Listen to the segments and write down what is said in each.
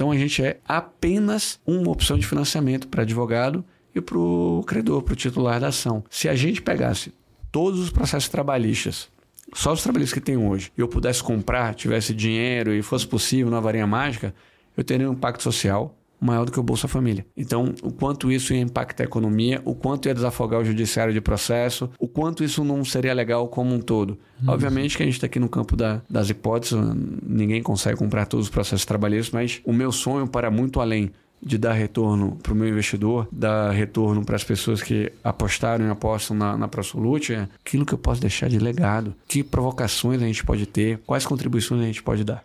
Então a gente é apenas uma opção de financiamento para advogado e para o credor, para o titular da ação. Se a gente pegasse todos os processos trabalhistas, só os trabalhistas que tem hoje, e eu pudesse comprar, tivesse dinheiro e fosse possível na varinha mágica, eu teria um impacto social maior do que o Bolsa Família. Então, o quanto isso ia impactar a economia, o quanto ia desafogar o judiciário de processo, o quanto isso não seria legal como um todo. Uhum. Obviamente que a gente está aqui no campo da, das hipóteses, ninguém consegue comprar todos os processos trabalhistas, mas o meu sonho para muito além de dar retorno para o meu investidor, dar retorno para as pessoas que apostaram e apostam na, na ProSolute, é aquilo que eu posso deixar de legado, que provocações a gente pode ter, quais contribuições a gente pode dar.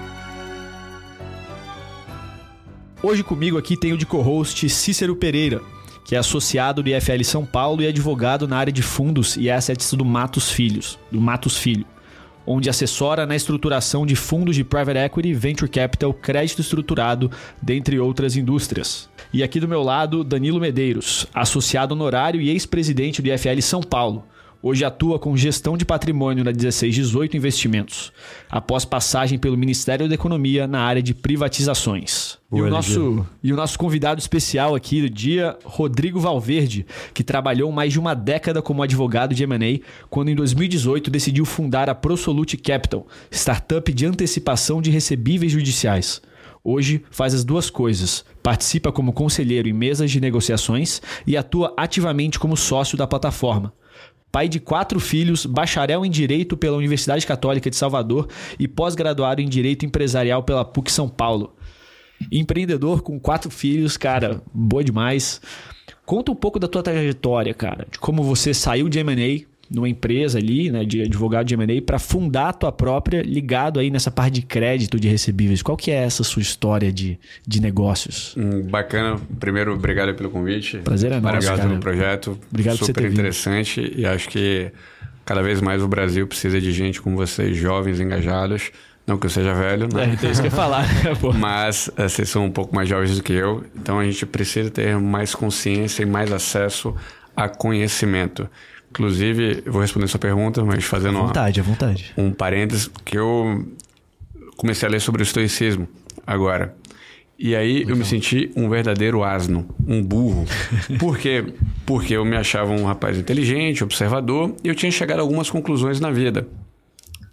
Hoje comigo aqui tem o de co-host Cícero Pereira, que é associado do IFL São Paulo e advogado na área de fundos e assets do Matos Filhos, do Matos Filho, onde assessora na estruturação de fundos de private equity, venture capital, crédito estruturado, dentre outras indústrias. E aqui do meu lado, Danilo Medeiros, associado honorário e ex-presidente do IFL São Paulo, Hoje atua com gestão de patrimônio na 1618 Investimentos, após passagem pelo Ministério da Economia na área de privatizações. Boa, e, o nosso, e o nosso convidado especial aqui do dia, Rodrigo Valverde, que trabalhou mais de uma década como advogado de M&A, quando em 2018 decidiu fundar a ProSolute Capital, startup de antecipação de recebíveis judiciais. Hoje faz as duas coisas. Participa como conselheiro em mesas de negociações e atua ativamente como sócio da plataforma pai de quatro filhos, bacharel em Direito pela Universidade Católica de Salvador e pós-graduado em Direito Empresarial pela PUC São Paulo. Empreendedor com quatro filhos, cara, boa demais. Conta um pouco da tua trajetória, cara, de como você saiu de M&A numa empresa ali, né, de advogado de M&A, para fundar a tua própria, ligado aí nessa parte de crédito de recebíveis. Qual que é essa sua história de, de negócios? Hum, bacana. Primeiro, obrigado pelo convite. Prazer é nosso, Obrigado cara. pelo projeto. Obrigado Super interessante vindo. e acho que cada vez mais o Brasil precisa de gente como vocês, jovens, engajados. Não que eu seja velho, né? É, então isso que eu falar. Mas uh, vocês são um pouco mais jovens do que eu, então a gente precisa ter mais consciência e mais acesso a conhecimento. Inclusive, vou responder sua pergunta, mas fazendo à vontade, uma, à vontade. um parênteses, que eu comecei a ler sobre o estoicismo agora. E aí eu me senti um verdadeiro asno, um burro. Por quê? Porque eu me achava um rapaz inteligente, observador, e eu tinha chegado a algumas conclusões na vida.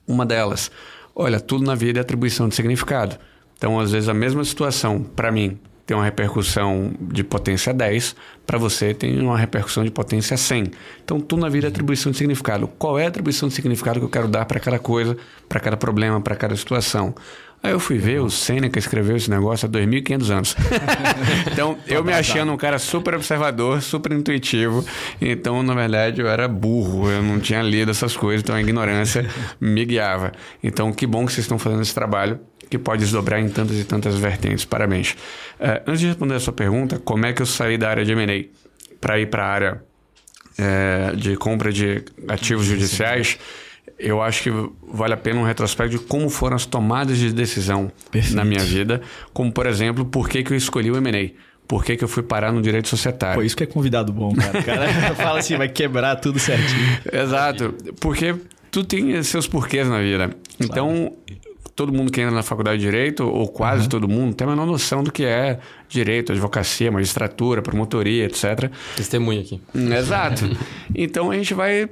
Uma delas, olha, tudo na vida é atribuição de significado. Então, às vezes, a mesma situação, para mim, tem uma repercussão de potência 10, para você tem uma repercussão de potência 100. Então, tudo na vida é atribuição de significado. Qual é a atribuição de significado que eu quero dar para cada coisa, para cada problema, para cada situação? Aí eu fui ver, o Sêneca escreveu esse negócio há 2.500 anos. então, eu me achando um cara super observador, super intuitivo. Então, na verdade, eu era burro. Eu não tinha lido essas coisas, então a ignorância me guiava. Então, que bom que vocês estão fazendo esse trabalho que pode desdobrar em tantas e tantas vertentes. Parabéns. Uh, antes de responder a sua pergunta, como é que eu saí da área de M&A para ir para a área é, de compra de ativos judiciais? Eu acho que vale a pena um retrospecto de como foram as tomadas de decisão Perfeito. na minha vida, como por exemplo, por que, que eu escolhi o M&A por que, que eu fui parar no direito societário. Pô, isso que é convidado bom, cara. O cara fala assim, vai quebrar tudo certinho. Exato, porque tu tem seus porquês na vida. Claro. Todo mundo que entra na faculdade de direito, ou quase uhum. todo mundo, tem a menor noção do que é direito, advocacia, magistratura, promotoria, etc. Testemunha aqui. Hum, exato. então a gente vai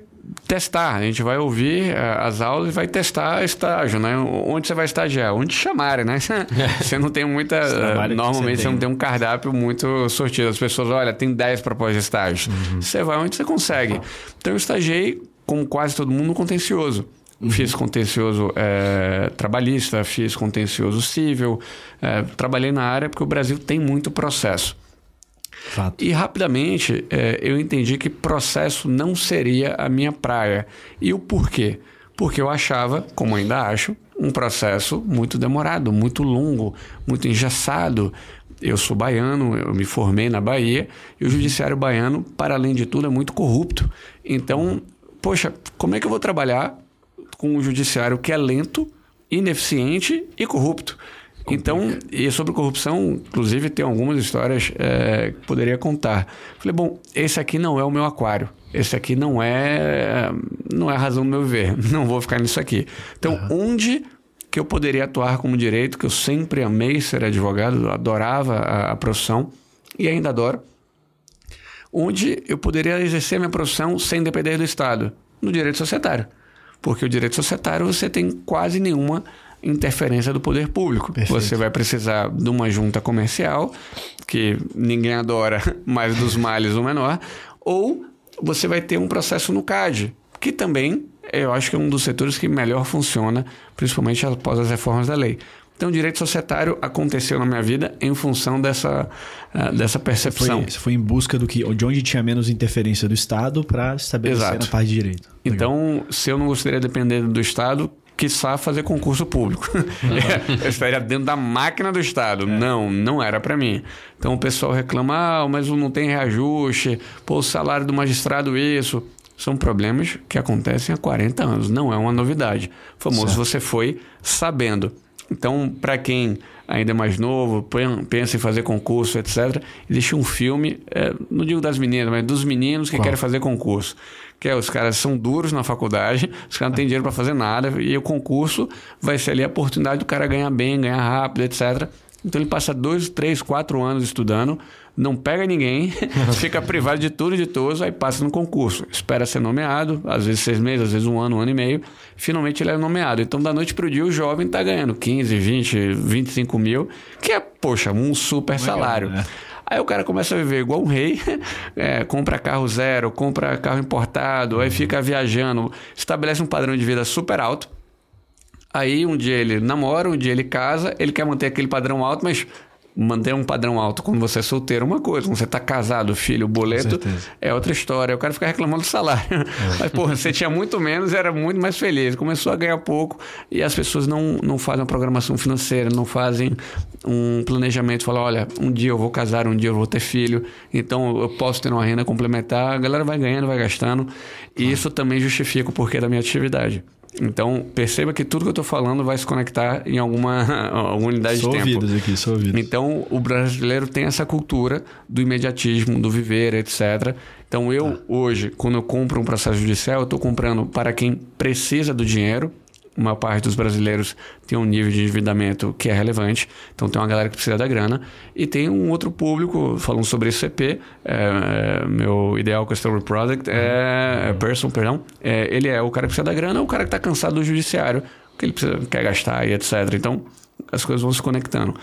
testar, a gente vai ouvir uh, as aulas e vai testar estágio, né? Onde você vai estagiar? Onde chamarem, né? você não tem muita. Normalmente você, você, não tem um cardápio muito sortido. As pessoas, olha, tem 10 propostas de estágio. Uhum. Você vai onde você consegue. Então eu estagiei, como quase todo mundo, no contencioso. Uhum. Fiz contencioso é, trabalhista, fiz contencioso civil, é, trabalhei na área porque o Brasil tem muito processo. Fato. E rapidamente é, eu entendi que processo não seria a minha praia. E o porquê? Porque eu achava, como ainda acho, um processo muito demorado, muito longo, muito engessado. Eu sou baiano, eu me formei na Bahia, e o judiciário baiano, para além de tudo, é muito corrupto. Então, poxa, como é que eu vou trabalhar com um judiciário que é lento, ineficiente e corrupto? Então, e sobre corrupção, inclusive, tem algumas histórias é, que poderia contar. Falei, bom, esse aqui não é o meu aquário. Esse aqui não é não é a razão do meu viver. Não vou ficar nisso aqui. Então, uhum. onde que eu poderia atuar como direito, que eu sempre amei ser advogado, adorava a, a profissão e ainda adoro, onde eu poderia exercer minha profissão sem depender do Estado? No direito societário. Porque o direito societário você tem quase nenhuma interferência do poder público. Perfeito. Você vai precisar de uma junta comercial, que ninguém adora, mas dos males o menor, ou você vai ter um processo no CAD, que também eu acho que é um dos setores que melhor funciona, principalmente após as reformas da lei. Então, direito societário aconteceu na minha vida em função dessa, uh, dessa percepção. Você foi, foi, em busca do que, de onde tinha menos interferência do Estado para estabelecer Exato. na parte de direito. Legal. Então, se eu não gostaria de depender do Estado, quiçá fazer concurso público. Uhum. eu estaria dentro da máquina do Estado. É. Não, não era para mim. Então o pessoal reclama, ah, mas não tem reajuste, pô, o salário do magistrado isso. São problemas que acontecem há 40 anos, não é uma novidade. O famoso certo. você foi sabendo. Então, para quem ainda é mais novo, pensa em fazer concurso, etc., existe um filme, é, não digo das meninas, mas dos meninos que Qual? querem fazer concurso que é, os caras são duros na faculdade, os caras não têm dinheiro para fazer nada, e o concurso vai ser ali a oportunidade do cara ganhar bem, ganhar rápido, etc. Então ele passa dois, três, quatro anos estudando, não pega ninguém, fica privado de tudo e de todos, aí passa no concurso. Espera ser nomeado, às vezes seis meses, às vezes um ano, um ano e meio. Finalmente ele é nomeado. Então, da noite para o dia, o jovem está ganhando 15, 20, 25 mil, que é, poxa, um super Legal, salário. Né? Aí o cara começa a viver igual um rei, é, compra carro zero, compra carro importado, aí fica viajando, estabelece um padrão de vida super alto. Aí um dia ele namora, um dia ele casa, ele quer manter aquele padrão alto, mas manter um padrão alto quando você é solteiro é uma coisa, quando você está casado, filho, boleto, é outra história. O cara fica reclamando do salário. É. Mas, porra, você tinha muito menos era muito mais feliz. Começou a ganhar pouco e as pessoas não, não fazem uma programação financeira, não fazem um planejamento, falar, olha, um dia eu vou casar, um dia eu vou ter filho, então eu posso ter uma renda complementar. A galera vai ganhando, vai gastando. E isso também justifica o porquê da minha atividade. Então, perceba que tudo que eu estou falando vai se conectar em alguma, alguma unidade sou de tempo. Ouvidos aqui, sou ouvidos. Então, o brasileiro tem essa cultura do imediatismo, do viver, etc. Então, eu, tá. hoje, quando eu compro um processo judicial, eu estou comprando para quem precisa do dinheiro, uma parte dos brasileiros tem um nível de endividamento que é relevante, então tem uma galera que precisa da grana, e tem um outro público, falando sobre esse é, é, meu ideal customer product é, é person, perdão, é, ele é o cara que precisa da grana, o cara que está cansado do judiciário, que ele precisa, quer gastar e etc. Então, as coisas vão se conectando.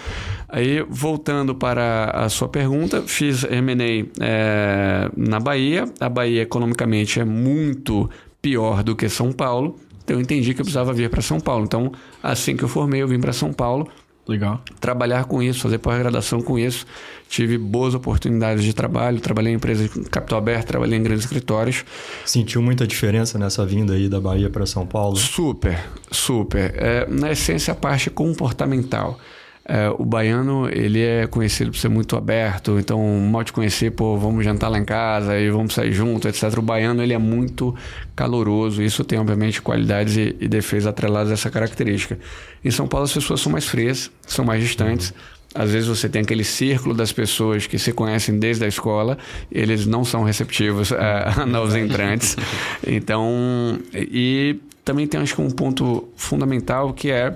Aí, voltando para a sua pergunta, fiz M&A é, na Bahia. A Bahia, economicamente, é muito pior do que São Paulo. Então eu entendi que eu precisava vir para São Paulo. Então, assim que eu formei, eu vim para São Paulo. Legal. Trabalhar com isso, fazer pós-graduação com isso. Tive boas oportunidades de trabalho. Trabalhei em empresas de capital aberto, trabalhei em grandes escritórios. Sentiu muita diferença nessa vinda aí da Bahia para São Paulo? Super, super. É, na essência, a parte comportamental. É, o baiano, ele é conhecido por ser muito aberto, então mal te conhecer, pô, vamos jantar lá em casa e vamos sair junto, etc. O baiano, ele é muito caloroso, isso tem, obviamente, qualidades e, e defeitos atrelados a essa característica. Em São Paulo, as pessoas são mais frias, são mais distantes, às vezes você tem aquele círculo das pessoas que se conhecem desde a escola, eles não são receptivos a, a novos entrantes. Então, e também tem acho que um ponto fundamental que é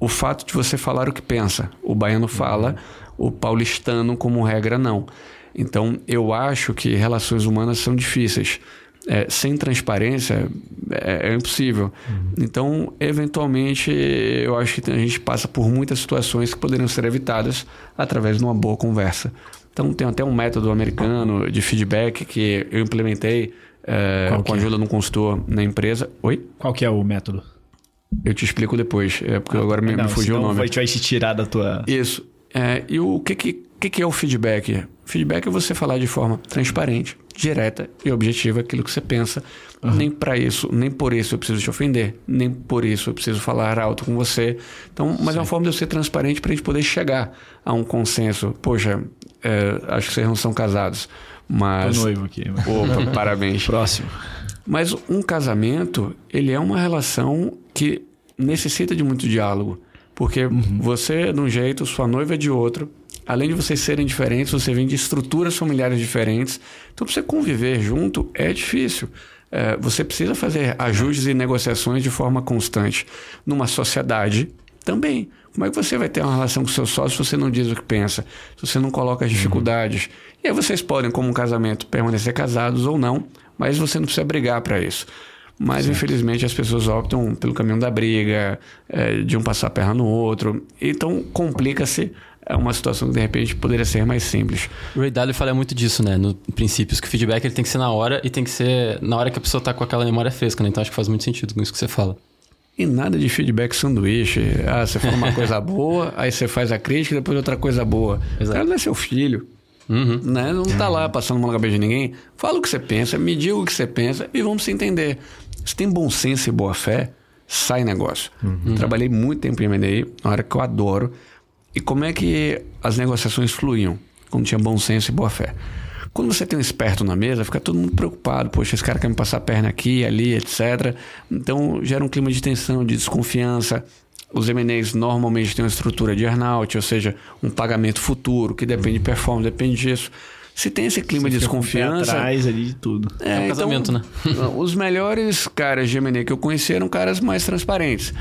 o fato de você falar o que pensa. O baiano fala, o paulistano, como regra, não. Então, eu acho que relações humanas são difíceis. É, sem transparência é, é impossível. Uhum. Então, eventualmente, eu acho que a gente passa por muitas situações que poderiam ser evitadas através de uma boa conversa. Então, tem até um método americano de feedback que eu implementei é, com a é? ajuda de um consultor na empresa. Oi? Qual que é o método? Eu te explico depois, é porque ah, agora me, não, me fugiu o nome. Gente vai te tirar da tua. Isso. É, e o que, que, que, é o feedback? Feedback é você falar de forma transparente, direta e objetiva aquilo que você pensa. Uhum. Nem para isso, nem por isso eu preciso te ofender, nem por isso eu preciso falar alto com você. Então, mas Sim. é uma forma de eu ser transparente para a gente poder chegar a um consenso. Poxa, é, acho que vocês não são casados, mas. Tô noivo aqui. Opa, parabéns. Próximo. Mas um casamento, ele é uma relação que necessita de muito diálogo. Porque uhum. você é de um jeito, sua noiva é de outro. Além de vocês serem diferentes, você vem de estruturas familiares diferentes. Então, para você conviver junto é difícil. É, você precisa fazer ajustes e negociações de forma constante. Numa sociedade, também. Como é que você vai ter uma relação com seu sócio se você não diz o que pensa? Se você não coloca as uhum. dificuldades? Uhum. E aí vocês podem, como um casamento, permanecer casados ou não, mas você não precisa brigar para isso. Mas, certo. infelizmente, as pessoas optam pelo caminho da briga, é, de um passar a perna no outro. Então, complica-se uma situação que de repente poderia ser mais simples. O Ray Dalio fala muito disso, né? No princípios que o feedback ele tem que ser na hora e tem que ser na hora que a pessoa tá com aquela memória fresca, né? Então acho que faz muito sentido com isso que você fala. E nada de feedback sanduíche. Ah, você fala uma coisa boa, aí você faz a crítica e depois outra coisa boa. Exato. O cara não é seu filho. Uhum. Né? Não tá lá passando mão na cabeça de ninguém. Fala o que você pensa, me diga o que você pensa e vamos se entender. Se tem bom senso e boa fé, sai negócio. Uhum. Trabalhei muito tempo em M&A, uma área que eu adoro. E como é que as negociações fluíam? Quando tinha bom senso e boa fé. Quando você tem um esperto na mesa, fica todo mundo preocupado. Poxa, esse cara quer me passar a perna aqui, ali, etc. Então gera um clima de tensão, de desconfiança. Os M&As normalmente têm uma estrutura de earnout, ou seja, um pagamento futuro que depende de performance, depende disso. Se tem esse clima Você de desconfiança. atrás ali de tudo. É, é um então, casamento, né? os melhores caras de M&A que eu conheci eram caras mais transparentes.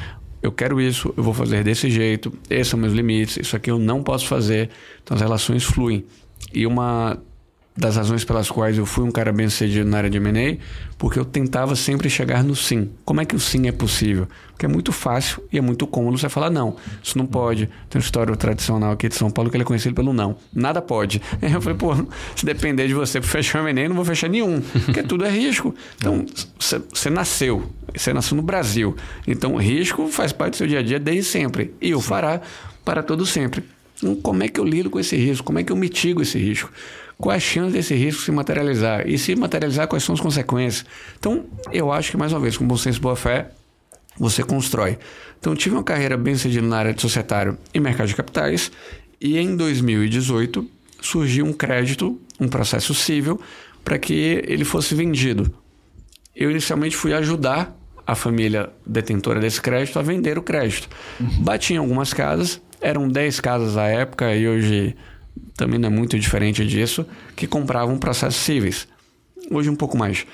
Eu quero isso, eu vou fazer desse jeito, esses são meus limites, isso aqui eu não posso fazer. Então as relações fluem. E uma das razões pelas quais eu fui um cara bem sucedido na área de M&A, porque eu tentava sempre chegar no sim. Como é que o sim é possível? Porque é muito fácil e é muito cômodo você falar não, isso não pode. Tem uma história tradicional aqui de São Paulo que ele é conhecido pelo não. Nada pode. Eu falei, pô, se depender de você para fechar o M&A, não vou fechar nenhum, porque tudo é risco. Então, você nasceu, você nasceu no Brasil. Então, risco faz parte do seu dia a dia desde sempre. E o fará para todo sempre. Então, como é que eu lido com esse risco? Como é que eu mitigo esse risco? Qual a chance desse risco se materializar? E se materializar, quais são as consequências? Então, eu acho que, mais uma vez, com bom senso e boa fé, você constrói. Então, tive uma carreira bem sucedida na área de societário e mercado de capitais, e em 2018 surgiu um crédito, um processo civil, para que ele fosse vendido. Eu inicialmente fui ajudar a família detentora desse crédito a vender o crédito. Uhum. Bati em algumas casas, eram 10 casas à época e hoje também não é muito diferente disso, que compravam processos cíveis. Hoje um pouco mais.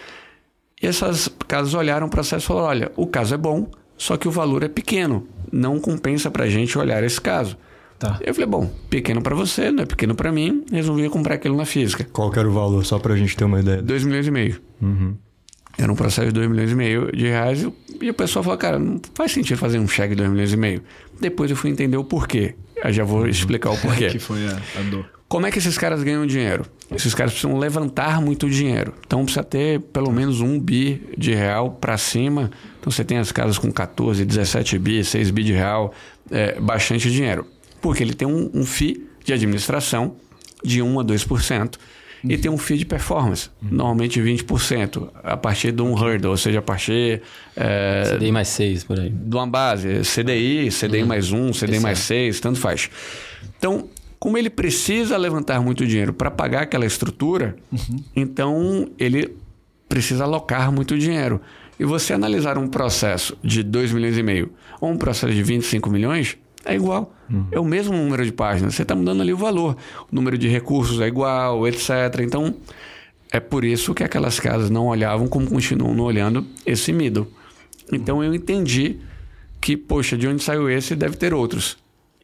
E essas casas olharam o processo e falaram: olha, o caso é bom, só que o valor é pequeno. Não compensa para a gente olhar esse caso. Tá. Eu falei, bom, pequeno para você, não é pequeno para mim, resolvi comprar aquilo na física. Qual que era o valor, só para a gente ter uma ideia? 2 milhões e meio. Uhum. Era um processo de 2 milhões e meio de reais e o pessoal falou, cara, não faz sentido fazer um cheque de 2 milhões e meio. Depois eu fui entender o porquê. Eu já vou explicar o porquê. que foi a, a dor. Como é que esses caras ganham dinheiro? Esses caras precisam levantar muito dinheiro. Então precisa ter pelo menos um bi de real para cima. Então você tem as casas com 14, 17 bi, 6 bi de real, é, bastante dinheiro. Porque ele tem um, um FII de administração de 1 a 2% e tem um fee de performance, normalmente 20%, a partir de um hurdle, ou seja, a partir. É, CDI mais 6 por aí. De uma base, CDI, CDI uhum. mais 1, CDI mais 6, tanto faz. Então, como ele precisa levantar muito dinheiro para pagar aquela estrutura, uhum. então ele precisa alocar muito dinheiro. E você analisar um processo de 2 milhões e meio ou um processo de 25 milhões, é igual. Uhum. É o mesmo número de páginas. Você está mudando ali o valor. O número de recursos é igual, etc. Então, é por isso que aquelas casas não olhavam como continuam olhando esse middle. Então, eu entendi que, poxa, de onde saiu esse, deve ter outros.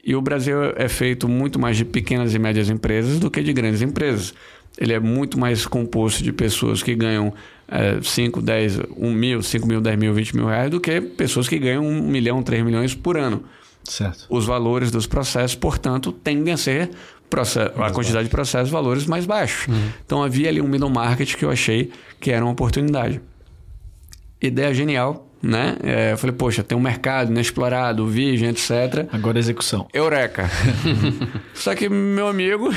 E o Brasil é feito muito mais de pequenas e médias empresas do que de grandes empresas. Ele é muito mais composto de pessoas que ganham é, 5, 10, 1 mil, 5 mil, 10 mil, 20 mil reais do que pessoas que ganham 1 milhão, 3 milhões por ano. Certo. Os valores dos processos, portanto, tendem a ser a quantidade de processos, valores mais baixos. Uhum. Então havia ali um middle market que eu achei que era uma oportunidade. Ideia genial, né? É, eu falei, poxa, tem um mercado inexplorado, virgem, etc. Agora execução. Eureka! Só que, meu amigo,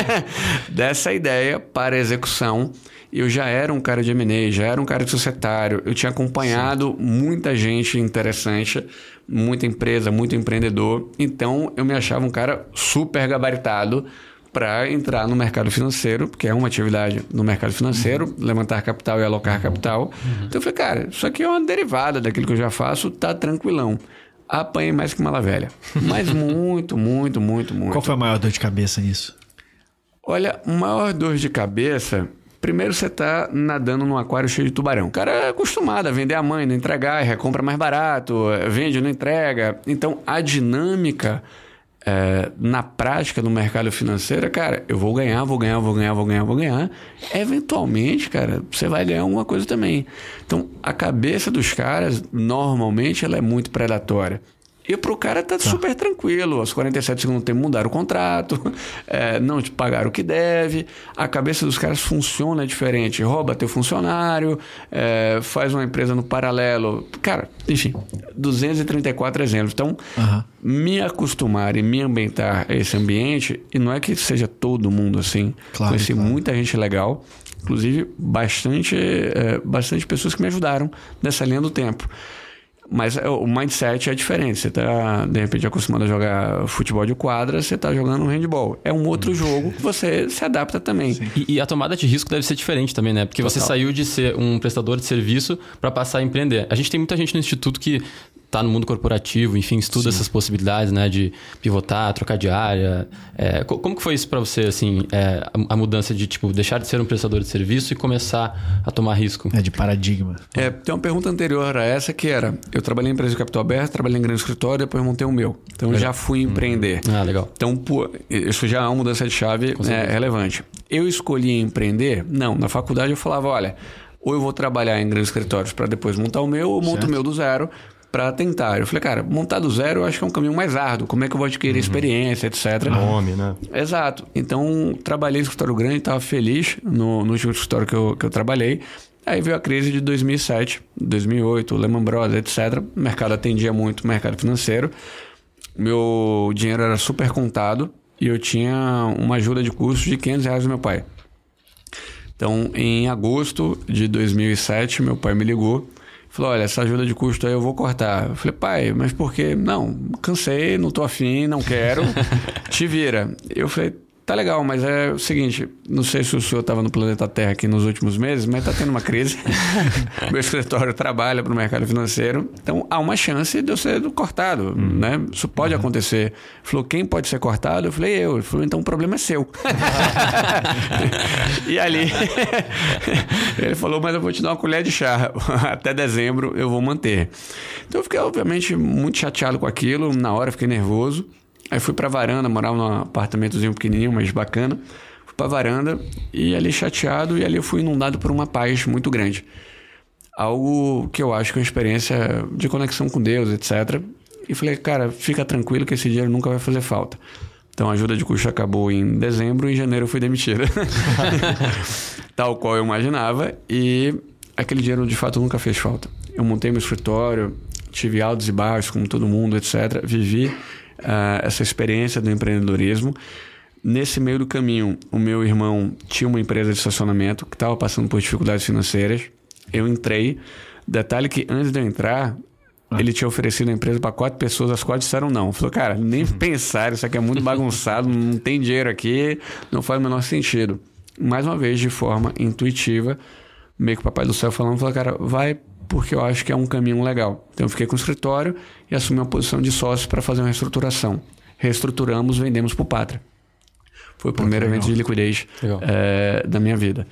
dessa ideia para execução, eu já era um cara de M&A, já era um cara de societário, eu tinha acompanhado Sim. muita gente interessante, muita empresa, muito empreendedor, então eu me achava um cara super gabaritado para entrar no mercado financeiro, porque é uma atividade no mercado financeiro, uhum. levantar capital e alocar capital. Uhum. Então eu falei, cara, isso aqui é uma derivada daquilo que eu já faço, tá tranquilão. Apanhei mais que mala velha. Mas muito, muito, muito, muito. Qual foi a maior dor de cabeça nisso? Olha, maior dor de cabeça Primeiro você está nadando num aquário cheio de tubarão. O cara é acostumado a vender a mãe, não entregar, recompra mais barato, vende, não entrega. Então a dinâmica é, na prática no mercado financeiro, cara, eu vou ganhar, vou ganhar, vou ganhar, vou ganhar, vou ganhar. Eventualmente, cara, você vai ganhar alguma coisa também. Então a cabeça dos caras, normalmente, ela é muito predatória. E pro cara tá, tá, super tranquilo. Aos 47 segundos tempo mudaram o contrato, é, não te pagaram o que deve. A cabeça dos caras funciona diferente. Rouba teu funcionário, é, faz uma empresa no paralelo. Cara, enfim, 234 exemplos. Então, uhum. me acostumar e me ambientar a esse ambiente, e não é que seja todo mundo assim. Claro, Conheci claro. muita gente legal. Inclusive, bastante, é, bastante pessoas que me ajudaram nessa linha do tempo. Mas é, o mindset é diferente. Você está, de repente, acostumado a jogar futebol de quadra, você está jogando handball. É um outro jogo que você se adapta também. E, e, a tomada de risco deve ser diferente também, né? Porque Total. você saiu de ser um prestador de serviço para passar a empreender. A gente tem muita gente no instituto que tá no mundo corporativo, enfim, estuda Sim. essas possibilidades, né, de pivotar, trocar de área. É, como que foi isso para você, assim, é, a, a, mudança de, tipo, deixar de ser um prestador de serviço e começar a tomar risco? É de paradigma. É, tem uma pergunta anterior a essa que era, eu trabalhei em empresa de capital aberto, trabalhei em grande escritório, depois montei o meu. Então, eu já fui uhum. empreender. Ah, legal. Então, pô, isso já é uma mudança de chave é, relevante. Eu escolhi empreender? Não, na faculdade eu falava, olha, ou eu vou trabalhar em grandes escritórios para depois montar o meu, ou monto o meu do zero para tentar. Eu falei, cara, montar do zero eu acho que é um caminho mais árduo. Como é que eu vou adquirir uhum. experiência, etc. Nome, né? Exato. Então, trabalhei no escritório grande, estava feliz no, no último escritório que eu, que eu trabalhei. Aí veio a crise de 2007, 2008, Lehman Brothers, etc. O mercado atendia muito o mercado financeiro. Meu dinheiro era super contado e eu tinha uma ajuda de custo de 500 reais do meu pai. Então, em agosto de 2007, meu pai me ligou Falou, olha, essa ajuda de custo aí eu vou cortar. Eu falei, pai, mas por quê? Não, cansei, não tô afim, não quero, te vira. Eu falei, Tá legal, mas é o seguinte, não sei se o senhor estava no planeta Terra aqui nos últimos meses, mas está tendo uma crise. Meu escritório trabalha para o mercado financeiro, então há uma chance de eu ser cortado, uhum. né? Isso pode uhum. acontecer. Ele falou, quem pode ser cortado? Eu falei, eu. Ele falou, então o problema é seu. e ali, ele falou, mas eu vou te dar uma colher de chá. Até dezembro eu vou manter. Então eu fiquei, obviamente, muito chateado com aquilo. Na hora fiquei nervoso. Aí fui pra varanda, morava num apartamentozinho pequenininho, mas bacana. Fui pra varanda e ali chateado e ali eu fui inundado por uma paz muito grande. Algo que eu acho que é uma experiência de conexão com Deus, etc. E falei, cara, fica tranquilo que esse dinheiro nunca vai fazer falta. Então a ajuda de custo acabou em dezembro e em janeiro eu fui demitido. Tal qual eu imaginava. E aquele dinheiro de fato nunca fez falta. Eu montei meu escritório, tive altos e baixos, como todo mundo, etc. Vivi uh, essa experiência do empreendedorismo. Nesse meio do caminho, o meu irmão tinha uma empresa de estacionamento que estava passando por dificuldades financeiras. Eu entrei. Detalhe que antes de eu entrar, ah. ele tinha oferecido a empresa para quatro pessoas, as quatro disseram não. Falou, cara, nem uhum. pensar, isso aqui é muito bagunçado, não tem dinheiro aqui, não faz o menor sentido. Mais uma vez, de forma intuitiva, meio que o Papai do Céu falando, falou, cara, vai porque eu acho que é um caminho legal. Então eu fiquei com o escritório e assumi uma posição de sócio para fazer uma reestruturação. Reestruturamos, vendemos para o Pátria. Foi o primeiro evento de liquidez é, da minha vida.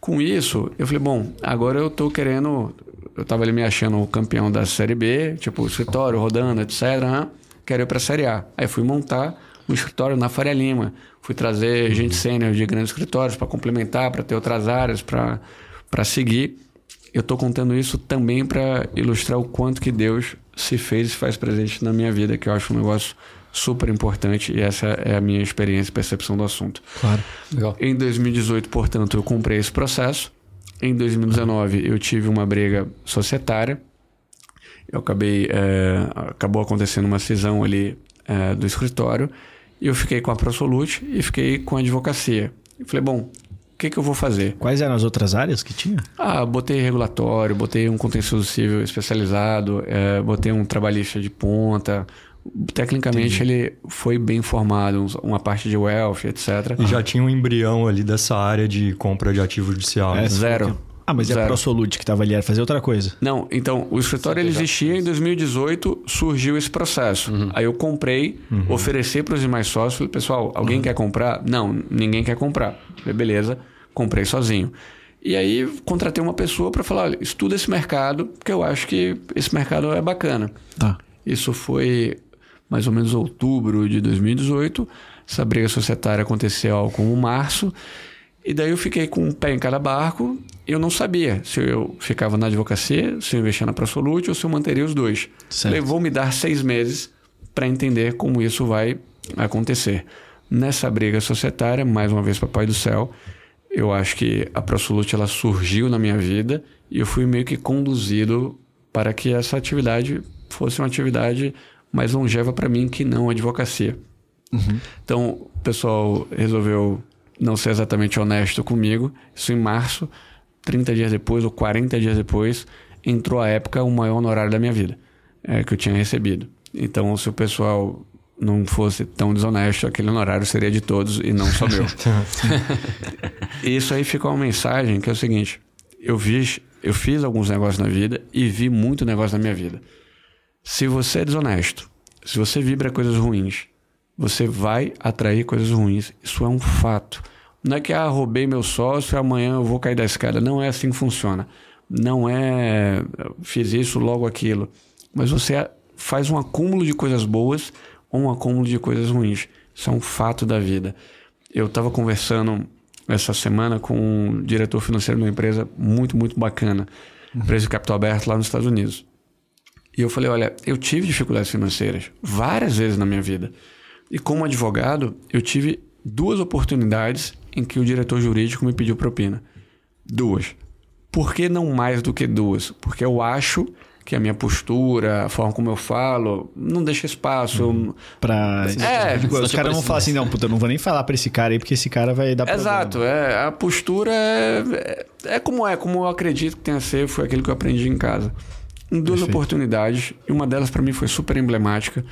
Com isso, eu falei, bom, agora eu estou querendo... Eu estava ali me achando o campeão da Série B, tipo, escritório rodando, etc. Né? Quero ir para a Série A. Aí fui montar um escritório na Faria Lima. Fui trazer uhum. gente sênior de grandes escritórios para complementar, para ter outras áreas, para seguir. Eu estou contando isso também para ilustrar o quanto que Deus se fez e faz presente na minha vida, que eu acho um negócio super importante e essa é a minha experiência e percepção do assunto. Claro. Legal. Em 2018, portanto, eu comprei esse processo. Em 2019, eu tive uma briga societária. eu acabei. É, acabou acontecendo uma cisão ali é, do escritório e eu fiquei com a Prosolute e fiquei com a advocacia. E falei, bom, que, que eu vou fazer? Quais eram as outras áreas que tinha? Ah, botei regulatório, botei um contencioso civil especializado, é, botei um trabalhista de ponta. Tecnicamente Entendi. ele foi bem formado, uma parte de wealth, etc. E já tinha um embrião ali dessa área de compra de ativo judicial. É, zero. Ah, mas Zero. é a ProSolute que estava ali, era fazer outra coisa. Não, então, o escritório ele existia em 2018, surgiu esse processo. Uhum. Aí eu comprei, uhum. ofereci para os demais sócios, falei, pessoal, alguém uhum. quer comprar? Não, ninguém quer comprar. Falei, beleza, comprei sozinho. E aí contratei uma pessoa para falar, olha, estuda esse mercado, porque eu acho que esse mercado é bacana. Tá. Isso foi mais ou menos outubro de 2018. Essa briga societária aconteceu como março. E daí eu fiquei com um pé em cada barco. Eu não sabia se eu ficava na advocacia, se eu investia na Prosolute ou se eu manteria os dois. Certo. Levou me dar seis meses para entender como isso vai acontecer. Nessa briga societária, mais uma vez, Papai do Céu, eu acho que a Prosolute ela surgiu na minha vida e eu fui meio que conduzido para que essa atividade fosse uma atividade mais longeva para mim que não a advocacia. Uhum. Então, o pessoal resolveu não ser exatamente honesto comigo. Isso em março, 30 dias depois ou 40 dias depois, entrou a época o maior honorário da minha vida é, que eu tinha recebido. Então, se o pessoal não fosse tão desonesto, aquele honorário seria de todos e não só meu. Isso aí ficou uma mensagem que é o seguinte: eu vi, eu fiz alguns negócios na vida e vi muito negócio na minha vida. Se você é desonesto, se você vibra coisas ruins, você vai atrair coisas ruins. Isso é um fato. Não é que, ah, roubei meu sócio e amanhã eu vou cair da escada. Não é assim que funciona. Não é, fiz isso, logo aquilo. Mas você faz um acúmulo de coisas boas um acúmulo de coisas ruins. Isso é um fato da vida. Eu estava conversando essa semana com um diretor financeiro de uma empresa muito, muito bacana, empresa de capital aberto lá nos Estados Unidos. E eu falei: olha, eu tive dificuldades financeiras várias vezes na minha vida. E como advogado, eu tive duas oportunidades em que o diretor jurídico me pediu propina. Duas. Por que não mais do que duas? Porque eu acho que a minha postura, a forma como eu falo, não deixa espaço. Hum, pra. É, tipo, os caras vão falar assim: não, puta, eu não vou nem falar pra esse cara aí, porque esse cara vai dar problema. Exato, é. A postura é, é, é, como é, como eu acredito que tenha a ser, foi aquilo que eu aprendi em casa. Em duas Perfeito. oportunidades, e uma delas para mim foi super emblemática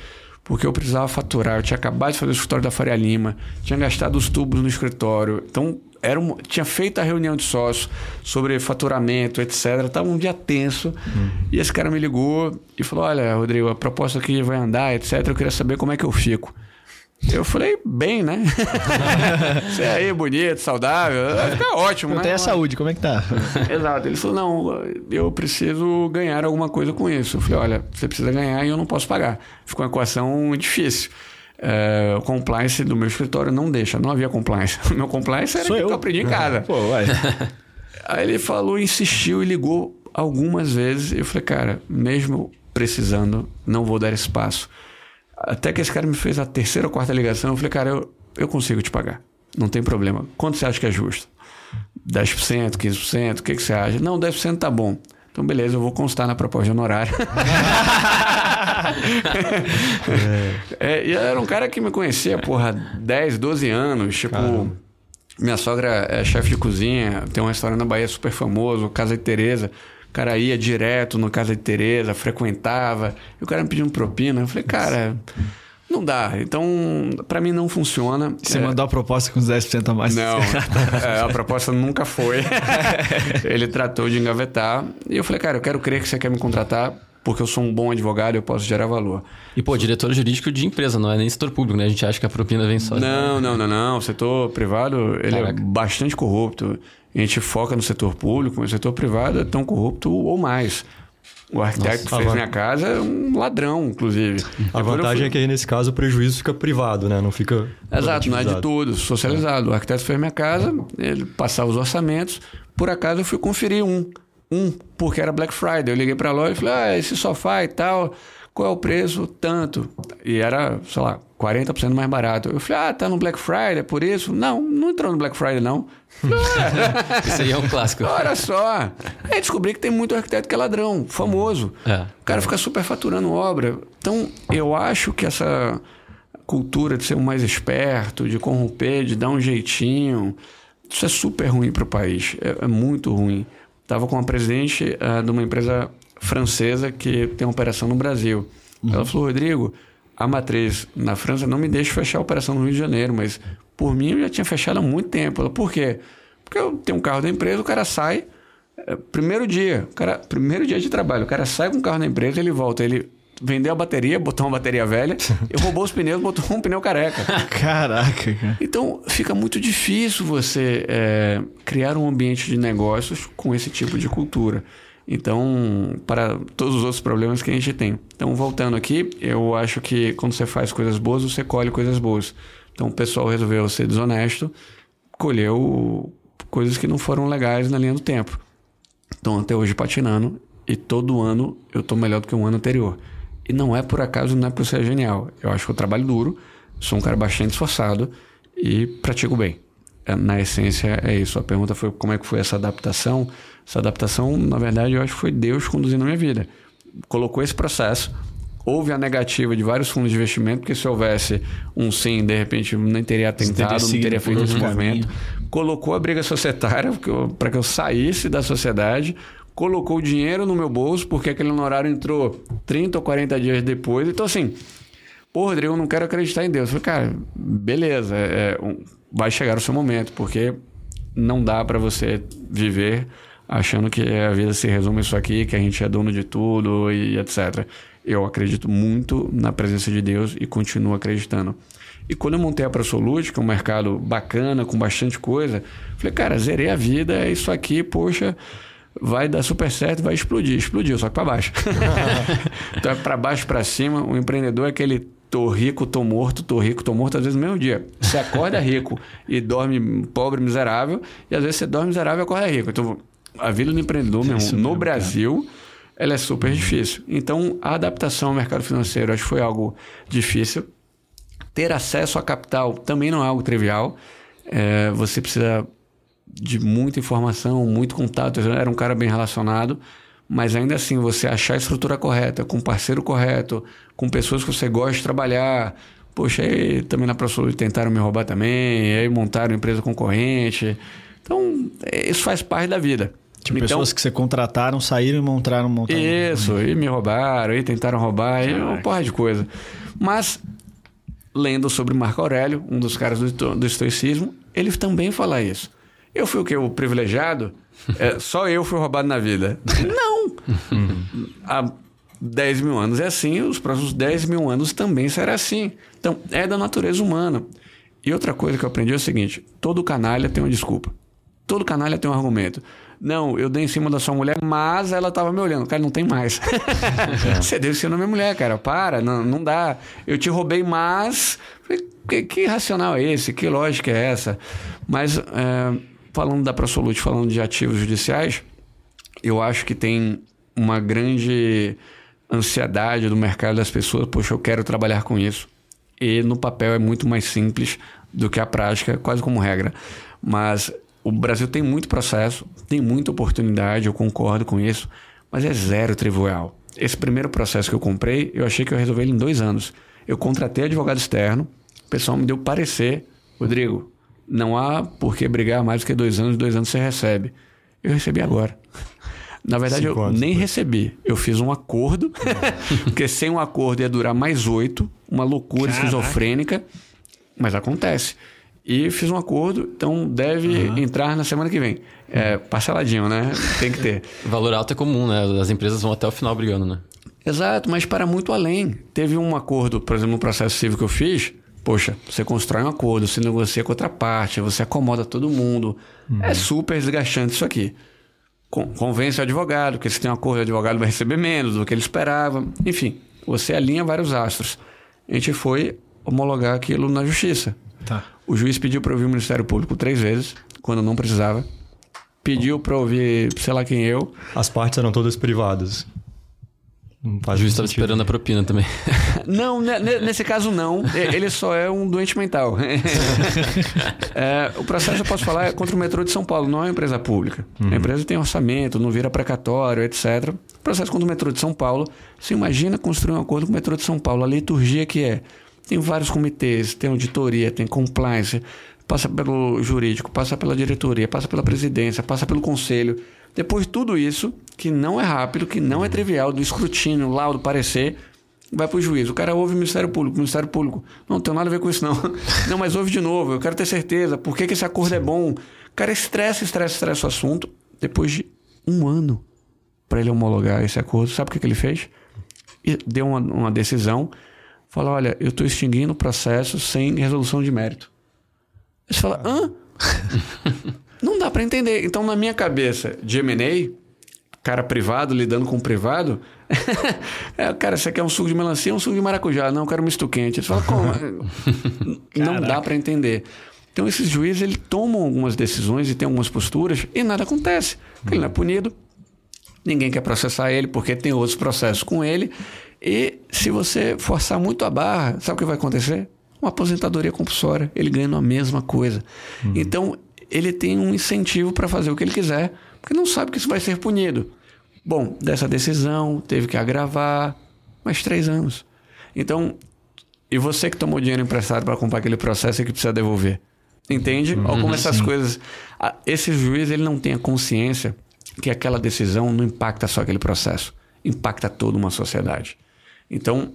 porque eu precisava faturar. Eu tinha acabado de fazer o escritório da Faria Lima, tinha gastado os tubos no escritório. Então, era um, tinha feito a reunião de sócios sobre faturamento, etc. Estava um dia tenso. Hum. E esse cara me ligou e falou: Olha, Rodrigo, a proposta aqui vai andar, etc. Eu queria saber como é que eu fico. Eu falei, bem, né? Você é aí, bonito, saudável, ficar ótimo, né? Tem a saúde, como é que tá? Exato. Ele falou, não, eu preciso ganhar alguma coisa com isso. Eu falei, olha, você precisa ganhar e eu não posso pagar. Ficou uma equação difícil. É, o compliance do meu escritório não deixa, não havia compliance. O meu compliance era Sou que eu. eu aprendi em casa. Pô, vai. Aí ele falou, insistiu e ligou algumas vezes. Eu falei, cara, mesmo precisando, não vou dar espaço. Até que esse cara me fez a terceira ou quarta ligação. Eu falei, cara, eu, eu consigo te pagar. Não tem problema. Quanto você acha que é justo? 10%, 15%? O que, que você acha? Não, 10% tá bom. Então, beleza, eu vou constar na proposta de honorário. é. É, e era um cara que me conhecia, porra, 10, 12 anos. Tipo, Caramba. minha sogra é chefe de cozinha, tem um restaurante na Bahia super famoso, Casa de Tereza. O cara ia direto no Casa de Tereza, frequentava. E o cara me pediu um propina. Eu falei, cara, não dá. Então, para mim não funciona. Você é... mandou a proposta com os 10% a mais? Não, é, a proposta nunca foi. Ele tratou de engavetar. E eu falei, cara, eu quero crer que você quer me contratar porque eu sou um bom advogado e eu posso gerar valor. E, pô, diretor jurídico de empresa, não é nem setor público, né? A gente acha que a propina vem só. Não, não, não, não. O setor privado, ele é Caraca. é bastante corrupto a gente foca no setor público, mas o setor privado é tão corrupto ou mais. O arquiteto Nossa, que fez minha casa é um ladrão, inclusive. A vantagem fui... é que aí, nesse caso, o prejuízo fica privado, né? Não fica. Exato, não é de todos, socializado. É. O arquiteto fez minha casa, ele passava os orçamentos. Por acaso eu fui conferir um. Um, porque era Black Friday. Eu liguei para a loja e falei: ah, esse sofá e tal, qual é o preço? Tanto. E era, sei lá, 40% mais barato. Eu falei, ah, tá no Black Friday, é por isso? Não, não entrou no Black Friday, não. Isso aí é um clássico. Olha só. Aí descobri que tem muito arquiteto que é ladrão, famoso. É. O cara fica super faturando obra. Então, eu acho que essa cultura de ser um mais esperto, de corromper, de dar um jeitinho, isso é super ruim para o país. É, é, muito ruim. Estava com uma presidente uh, de uma empresa francesa que tem operação no Brasil. Uhum. Ela falou, Rodrigo, a matriz na França não me deixa fechar a operação no Rio de Janeiro, mas por mim eu já tinha fechado há muito tempo. Ela, por quê? Porque eu tenho um carro da empresa, o cara sai, é, primeiro dia, cara, primeiro dia de trabalho, o cara sai com o carro da empresa, ele volta, ele vendeu a bateria, botou uma bateria velha, e roubou os pneus, botou um pneu careca. Caraca, cara. Então fica muito difícil você é, criar um ambiente de negócios com esse tipo de cultura. Então, para todos os outros problemas que a gente tem. Então, voltando aqui, eu acho que quando você faz coisas boas, você colhe coisas boas. Então, o pessoal resolveu ser desonesto, colheu coisas que não foram legais na linha do tempo. Então, até hoje patinando, e todo ano eu estou melhor do que o ano anterior. E não é por acaso, não é por ser genial. Eu acho que eu trabalho duro, sou um cara bastante esforçado e pratico bem. É, na essência, é isso. A pergunta foi como é que foi essa adaptação. Essa adaptação, na verdade, eu acho que foi Deus conduzindo a minha vida. Colocou esse processo. Houve a negativa de vários fundos de investimento, porque se houvesse um sim, de repente nem teria tentado, não teria feito esse movimento. Colocou a briga societária para que eu saísse da sociedade, colocou o dinheiro no meu bolso, porque aquele honorário entrou 30 ou 40 dias depois. Então, assim, pô, Rodrigo, eu não quero acreditar em Deus. Eu falei, cara, beleza, é, é vai chegar o seu momento, porque não dá para você viver achando que a vida se resume isso aqui, que a gente é dono de tudo e etc. Eu acredito muito na presença de Deus e continuo acreditando. E quando eu montei a ProSolute, que é um mercado bacana, com bastante coisa, falei, cara, zerei a vida, é isso aqui, poxa, vai dar super certo, vai explodir. Explodiu, só que para baixo. então é para baixo, para cima. O empreendedor é aquele tô rico, tô morto, tô rico, tô morto, às vezes no mesmo dia. Você acorda rico e dorme pobre, miserável, e às vezes você dorme miserável e acorda rico. Então, a vida do empreendedor mesmo, no Brasil, cara. ela é super difícil. Então, a adaptação ao mercado financeiro acho que foi algo difícil. Ter acesso a capital também não é algo trivial. É, você precisa de muita informação, muito contato. Era um cara bem relacionado, mas ainda assim, você achar a estrutura correta, com o parceiro correto, com pessoas que você gosta de trabalhar. Poxa, aí também na ProSolute tentaram me roubar também, aí montaram empresa concorrente. Então, isso faz parte da vida. Tipo, então, pessoas que você contrataram, saíram e montaram, montaram. Isso, e me roubaram, e tentaram roubar, e uma porra de coisa. Mas, lendo sobre Marco Aurélio, um dos caras do, do estoicismo, ele também fala isso. Eu fui o que? O privilegiado? É, só eu fui roubado na vida. Não! Há 10 mil anos é assim, os próximos 10 mil anos também será assim. Então, é da natureza humana. E outra coisa que eu aprendi é o seguinte: todo canalha tem uma desculpa. Todo canalha tem um argumento. Não, eu dei em cima da sua mulher, mas ela estava me olhando. Cara, não tem mais. Você deu em cima da minha mulher, cara. Para, não, não dá. Eu te roubei, mas. Que, que racional é esse? Que lógica é essa? Mas, é, falando da ProSolute, falando de ativos judiciais, eu acho que tem uma grande ansiedade do mercado das pessoas. Poxa, eu quero trabalhar com isso. E no papel é muito mais simples do que a prática, quase como regra. Mas o Brasil tem muito processo, tem muita oportunidade, eu concordo com isso, mas é zero trivial. Esse primeiro processo que eu comprei, eu achei que eu resolvi ele em dois anos. Eu contratei advogado externo, o pessoal me deu parecer, Rodrigo, não há por que brigar mais do que dois anos, dois anos você recebe. Eu recebi agora. Na verdade, Cinco eu nem recebi. Eu fiz um acordo, porque sem um acordo ia durar mais oito, uma loucura Caraca. esquizofrênica, mas acontece. E fiz um acordo, então deve uhum. entrar na semana que vem. É, parceladinho, né? Tem que ter. Valor alto é comum, né? As empresas vão até o final brigando, né? Exato, mas para muito além. Teve um acordo, por exemplo, no processo civil que eu fiz. Poxa, você constrói um acordo, você negocia com outra parte, você acomoda todo mundo. Uhum. É super desgastante isso aqui. Convence o advogado, que se tem um acordo, o advogado vai receber menos do que ele esperava. Enfim, você alinha vários astros. A gente foi homologar aquilo na justiça. Tá. O juiz pediu para ouvir o Ministério Público três vezes, quando não precisava. Pediu para ouvir, sei lá quem eu. As partes eram todas privadas. O juiz estava esperando a propina também. Não, nesse caso não. Ele só é um doente mental. é, o processo, eu posso falar, é contra o metrô de São Paulo, não é uma empresa pública. Uhum. A empresa tem orçamento, não vira precatório, etc. O processo contra o metrô de São Paulo, você imagina construir um acordo com o metrô de São Paulo, a liturgia que é. Tem vários comitês, tem auditoria, tem compliance, passa pelo jurídico, passa pela diretoria, passa pela presidência, passa pelo conselho. Depois de tudo isso, que não é rápido, que não é trivial, do escrutínio, laudo, parecer, vai para o juiz. O cara ouve o Ministério Público, o Ministério Público, não, tem nada a ver com isso não. Não, mas ouve de novo, eu quero ter certeza, por que, que esse acordo é bom? O cara estressa, estressa, estressa o assunto. Depois de um ano para ele homologar esse acordo, sabe o que, que ele fez? Deu uma, uma decisão, fala, olha, eu estou extinguindo o processo sem resolução de mérito. Você fala, hã? Não dá para entender. Então, na minha cabeça, de M&A, cara privado lidando com privado, é, cara, você quer um suco de melancia ou um suco de maracujá? Não, eu quero um misto quente. Você fala, como? Não dá para entender. Então, esses juízes, eles tomam algumas decisões e têm algumas posturas e nada acontece. Ele não é punido, ninguém quer processar ele porque tem outros processos com ele. E se você forçar muito a barra, sabe o que vai acontecer? Uma aposentadoria compulsória. Ele ganha a mesma coisa. Uhum. Então, ele tem um incentivo para fazer o que ele quiser, porque não sabe que isso vai ser punido. Bom, dessa decisão, teve que agravar mais três anos. Então, e você que tomou dinheiro emprestado para comprar aquele processo e que precisa devolver? Entende? Uhum, Ou como essas sim. coisas. Esse juiz ele não tem a consciência que aquela decisão não impacta só aquele processo, impacta toda uma sociedade. Então,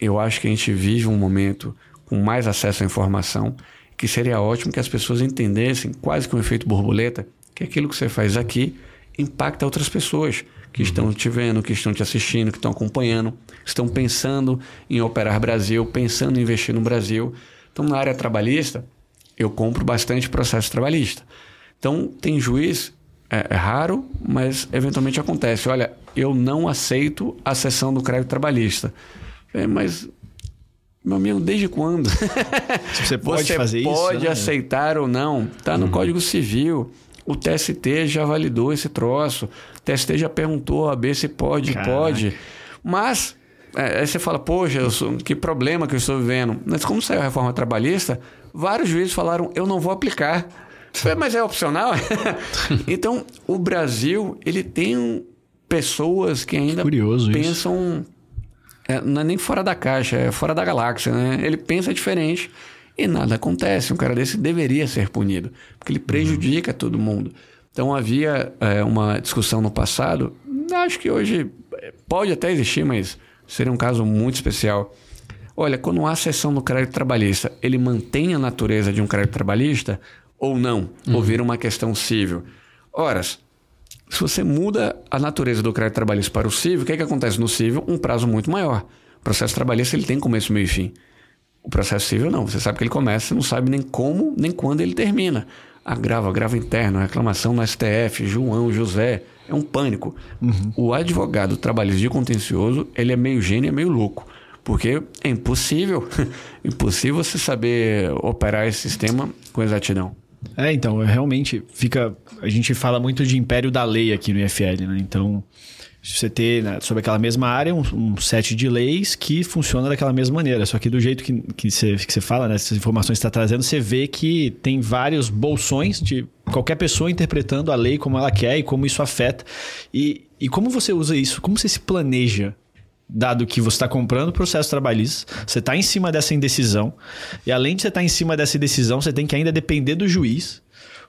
eu acho que a gente vive um momento com mais acesso à informação que seria ótimo que as pessoas entendessem, quase que um efeito borboleta, que aquilo que você faz aqui impacta outras pessoas que uhum. estão te vendo, que estão te assistindo, que estão acompanhando, estão pensando em operar Brasil, pensando em investir no Brasil. Então, na área trabalhista, eu compro bastante processo trabalhista. Então, tem juiz, é, é raro, mas eventualmente acontece. Olha, eu não aceito a sessão do crédito trabalhista. É, mas meu amigo, desde quando? Você pode Você fazer pode isso? Pode né? aceitar ou não. Está no uhum. Código Civil. O TST já validou esse troço. O TST já perguntou a B se pode, Caraca. pode. Mas, é, aí você fala, poxa, sou, que problema que eu estou vivendo. Mas como saiu a reforma trabalhista, vários juízes falaram, eu não vou aplicar. Mas é opcional? então, o Brasil, ele tem pessoas que ainda Curioso pensam. É, não é nem fora da caixa, é fora da galáxia, né? Ele pensa diferente e nada acontece. Um cara desse deveria ser punido, porque ele prejudica uhum. todo mundo. Então havia é, uma discussão no passado, acho que hoje é, pode até existir, mas seria um caso muito especial. Olha, quando há sessão no crédito trabalhista, ele mantém a natureza de um crédito trabalhista ou não? Uhum. Ou vira uma questão civil? Horas, se você muda a natureza do crédito trabalhista para o civil, o que, é que acontece no civil? Um prazo muito maior. O processo trabalhista ele tem começo, meio e fim. O processo civil não. Você sabe que ele começa, você não sabe nem como, nem quando ele termina. Agrava, agrava interno, reclamação no STF, João, José. É um pânico. Uhum. O advogado trabalhista de contencioso, ele é meio gênio, é meio louco. Porque é impossível, impossível você saber operar esse sistema com exatidão. É, então, realmente fica. A gente fala muito de império da lei aqui no IFL, né? Então, você ter né, sobre aquela mesma área um, um, set de leis que funciona daquela mesma maneira. Só que do jeito que, que, você, que você fala, né, essas informações que está trazendo, você vê que tem vários bolsões de qualquer pessoa interpretando a lei como ela quer e como isso afeta. E, e como você usa isso? Como você se planeja dado que você está comprando processo trabalhista, você está em cima dessa indecisão, e além de você estar tá em cima dessa decisão, você tem que ainda depender do juiz.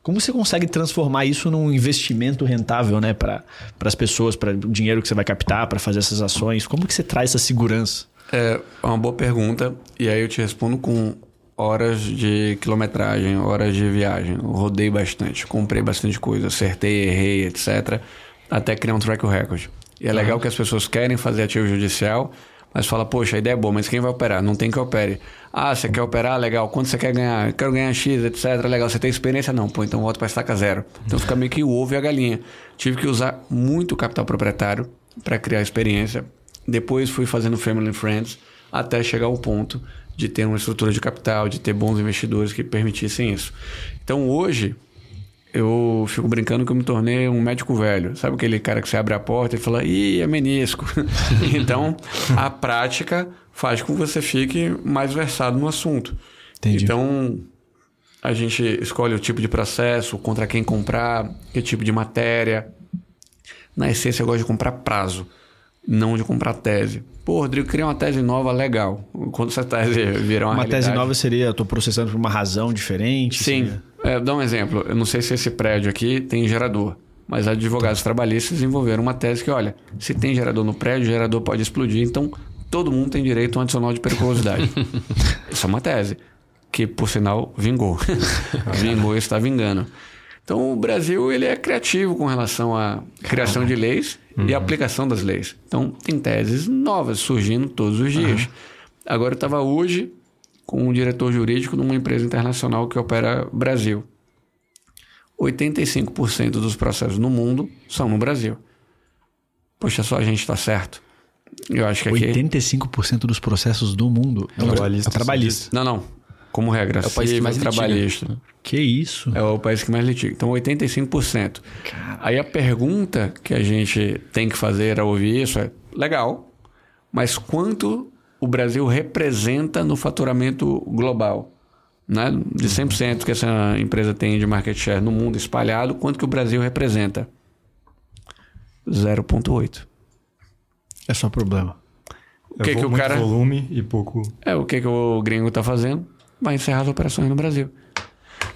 Como você consegue transformar isso num investimento rentável né, para as pessoas, para o dinheiro que você vai captar, para fazer essas ações? Como que você traz essa segurança? É uma boa pergunta, e aí eu te respondo com horas de quilometragem, horas de viagem. Eu rodei bastante, comprei bastante coisa, acertei, errei, etc. Até criar um track record. E é uhum. legal que as pessoas querem fazer ativo judicial, mas fala, poxa, a ideia é boa, mas quem vai operar? Não tem que opere. Ah, você quer operar? Legal. Quanto você quer ganhar? Quero ganhar X, etc. Legal. Você tem experiência? Não. Pô, então volta para estaca zero. Então fica meio que o ovo e a galinha. Tive que usar muito capital proprietário para criar experiência. Depois fui fazendo Family and Friends até chegar ao ponto de ter uma estrutura de capital, de ter bons investidores que permitissem isso. Então hoje eu fico brincando que eu me tornei um médico velho. Sabe aquele cara que você abre a porta e fala, ih, é menisco. então, a prática faz com que você fique mais versado no assunto. Entendi. Então, a gente escolhe o tipo de processo, contra quem comprar, que tipo de matéria. Na essência, eu gosto de comprar prazo, não de comprar tese. Pô, Rodrigo, queria uma tese nova, legal. Quando essa tese virar uma Uma tese nova seria, tô processando por uma razão diferente? Sim. seria- É, dá um exemplo. Eu não sei se esse prédio aqui tem gerador, mas advogados trabalhistas desenvolveram uma tese que, olha, se tem gerador no prédio, o gerador pode explodir, então todo mundo tem direito a um adicional de periculosidade. Isso é uma tese, que por sinal vingou. vingou e está vingando. Então o Brasil ele é criativo com relação à criação de leis e a aplicação das leis. Então tem teses novas surgindo todos os dias. Agora eu estava hoje com um diretor jurídico numa empresa internacional que opera Brasil. 85% dos processos no mundo são no Brasil. Poxa, só a gente está certo. Eu acho que aqui. 85% dos processos do mundo. Trabalhista, É trabalhista. Não, não. Como regra, É o país que mais litiga. trabalhista. Que isso? É o país que mais litiga. Então, 85%. Aí a pergunta que a gente tem que fazer ao ouvir isso é: legal, mas quanto o Brasil representa no faturamento global? Né? De 100% que essa empresa tem de market share no mundo espalhado, quanto que o Brasil representa? 0,8. É só problema. O que, que o cara. volume e pouco. É, o que, que o gringo está fazendo? Vai encerrar as operações no Brasil.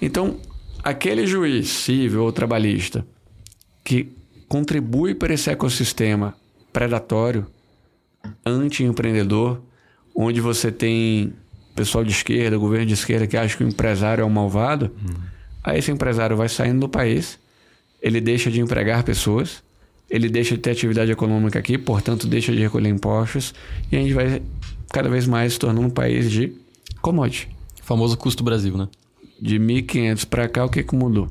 Então, aquele juiz civil ou trabalhista que contribui para esse ecossistema predatório, anti-empreendedor, onde você tem pessoal de esquerda, governo de esquerda que acha que o empresário é um malvado, aí esse empresário vai saindo do país, ele deixa de empregar pessoas, ele deixa de ter atividade econômica aqui, portanto deixa de recolher impostos, e a gente vai cada vez mais se tornando um país de commodity. Famoso custo Brasil, né? De 1500 para cá, o que, que mudou?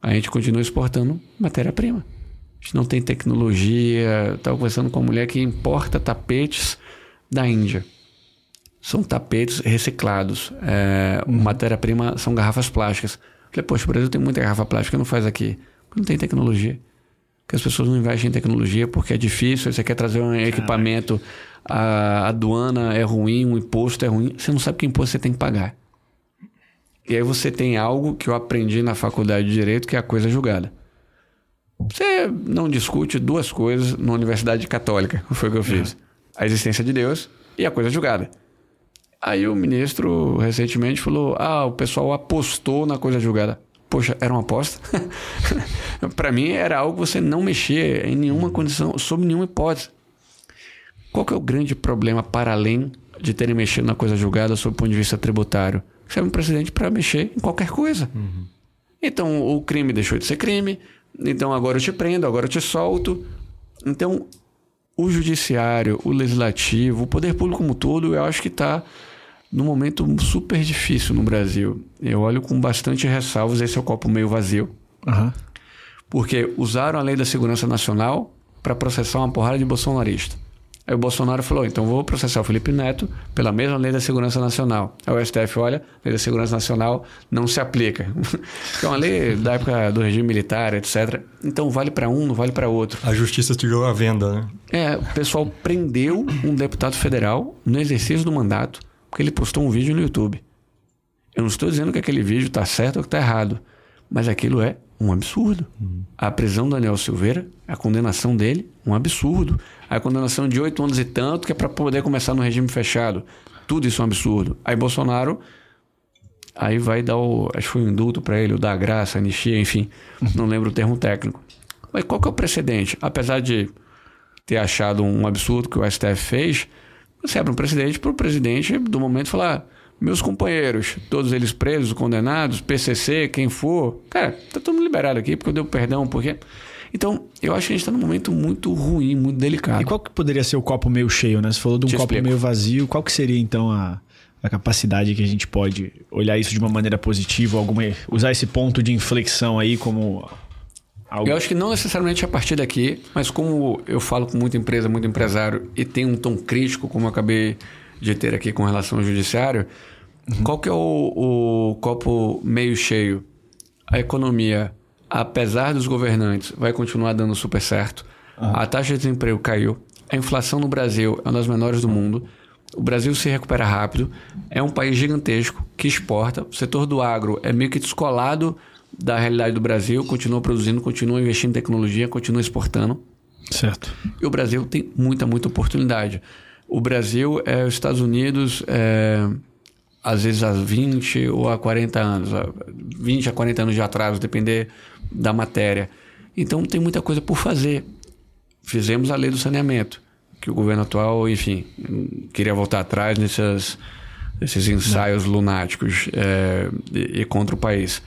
A gente continua exportando matéria-prima. A gente não tem tecnologia. Estava conversando com uma mulher que importa tapetes da Índia. São tapetes reciclados. É, Matéria-prima são garrafas plásticas. Falei, poxa, o Brasil tem muita garrafa plástica, não faz aqui. Porque não tem tecnologia. Porque as pessoas não investem em tecnologia porque é difícil. Você quer trazer um equipamento, a aduana é ruim, o imposto é ruim. Você não sabe que imposto você tem que pagar. E aí você tem algo que eu aprendi na faculdade de Direito, que é a coisa julgada. Você não discute duas coisas na Universidade Católica, foi o que eu fiz. A existência de Deus e a coisa julgada. Aí o ministro recentemente falou: Ah, o pessoal apostou na coisa julgada. Poxa, era uma aposta? Para mim era algo que você não mexer em nenhuma condição, sob nenhuma hipótese. Qual que é o grande problema para além de terem mexido na coisa julgada sob o ponto de vista tributário? Você é um presidente para mexer em qualquer coisa. Então o crime deixou de ser crime, então agora eu te prendo, agora eu te solto. Então o judiciário, o legislativo, o poder público como um todo, eu acho que está num momento super difícil no Brasil. Eu olho com bastante ressalvas, esse é o copo meio vazio, Aham. porque usaram a lei da segurança nacional para processar uma porrada de bolsonarista. Aí o Bolsonaro falou: então vou processar o Felipe Neto pela mesma lei da segurança nacional. Aí o STF olha, a lei da segurança nacional não se aplica. é uma lei da época do regime militar, etc. Então vale para um, não vale para outro. A justiça tirou a venda, né? É, o pessoal prendeu um deputado federal no exercício do mandato porque ele postou um vídeo no YouTube. Eu não estou dizendo que aquele vídeo está certo ou que está errado, mas aquilo é um absurdo. A prisão do Daniel Silveira, a condenação dele, um absurdo. A condenação de oito anos e tanto, que é para poder começar no regime fechado. Tudo isso é um absurdo. Aí Bolsonaro aí vai dar o. Acho que foi um indulto para ele, o da graça, anistia, enfim. Não lembro o termo técnico. Mas qual que é o precedente? Apesar de ter achado um absurdo que o STF fez, você abre um precedente para o presidente do momento falar: meus companheiros, todos eles presos, condenados, PCC, quem for, cara, tá todo mundo liberado aqui porque eu dei o perdão, porque. Então, eu acho que a gente está num momento muito ruim, muito delicado. E qual que poderia ser o copo meio cheio, né? Você falou de um Te copo explico. meio vazio. Qual que seria, então, a, a capacidade que a gente pode olhar isso de uma maneira positiva, alguma, usar esse ponto de inflexão aí como algo... Eu acho que não necessariamente a partir daqui, mas como eu falo com muita empresa, muito empresário e tem um tom crítico, como eu acabei de ter aqui com relação ao judiciário, qual que é o, o copo meio cheio? A economia apesar dos governantes, vai continuar dando super certo. A taxa de desemprego caiu. A inflação no Brasil é uma das menores do mundo. O Brasil se recupera rápido. É um país gigantesco que exporta. O setor do agro é meio que descolado da realidade do Brasil. Continua produzindo, continua investindo em tecnologia, continua exportando. Certo. E o Brasil tem muita, muita oportunidade. O Brasil é os Estados Unidos, é, às vezes há 20 ou há 40 anos, 20 a 40 anos de atraso, depender da matéria. Então tem muita coisa por fazer. Fizemos a lei do saneamento, que o governo atual, enfim, queria voltar atrás nesses, ensaios Não. lunáticos é, e, e contra o país.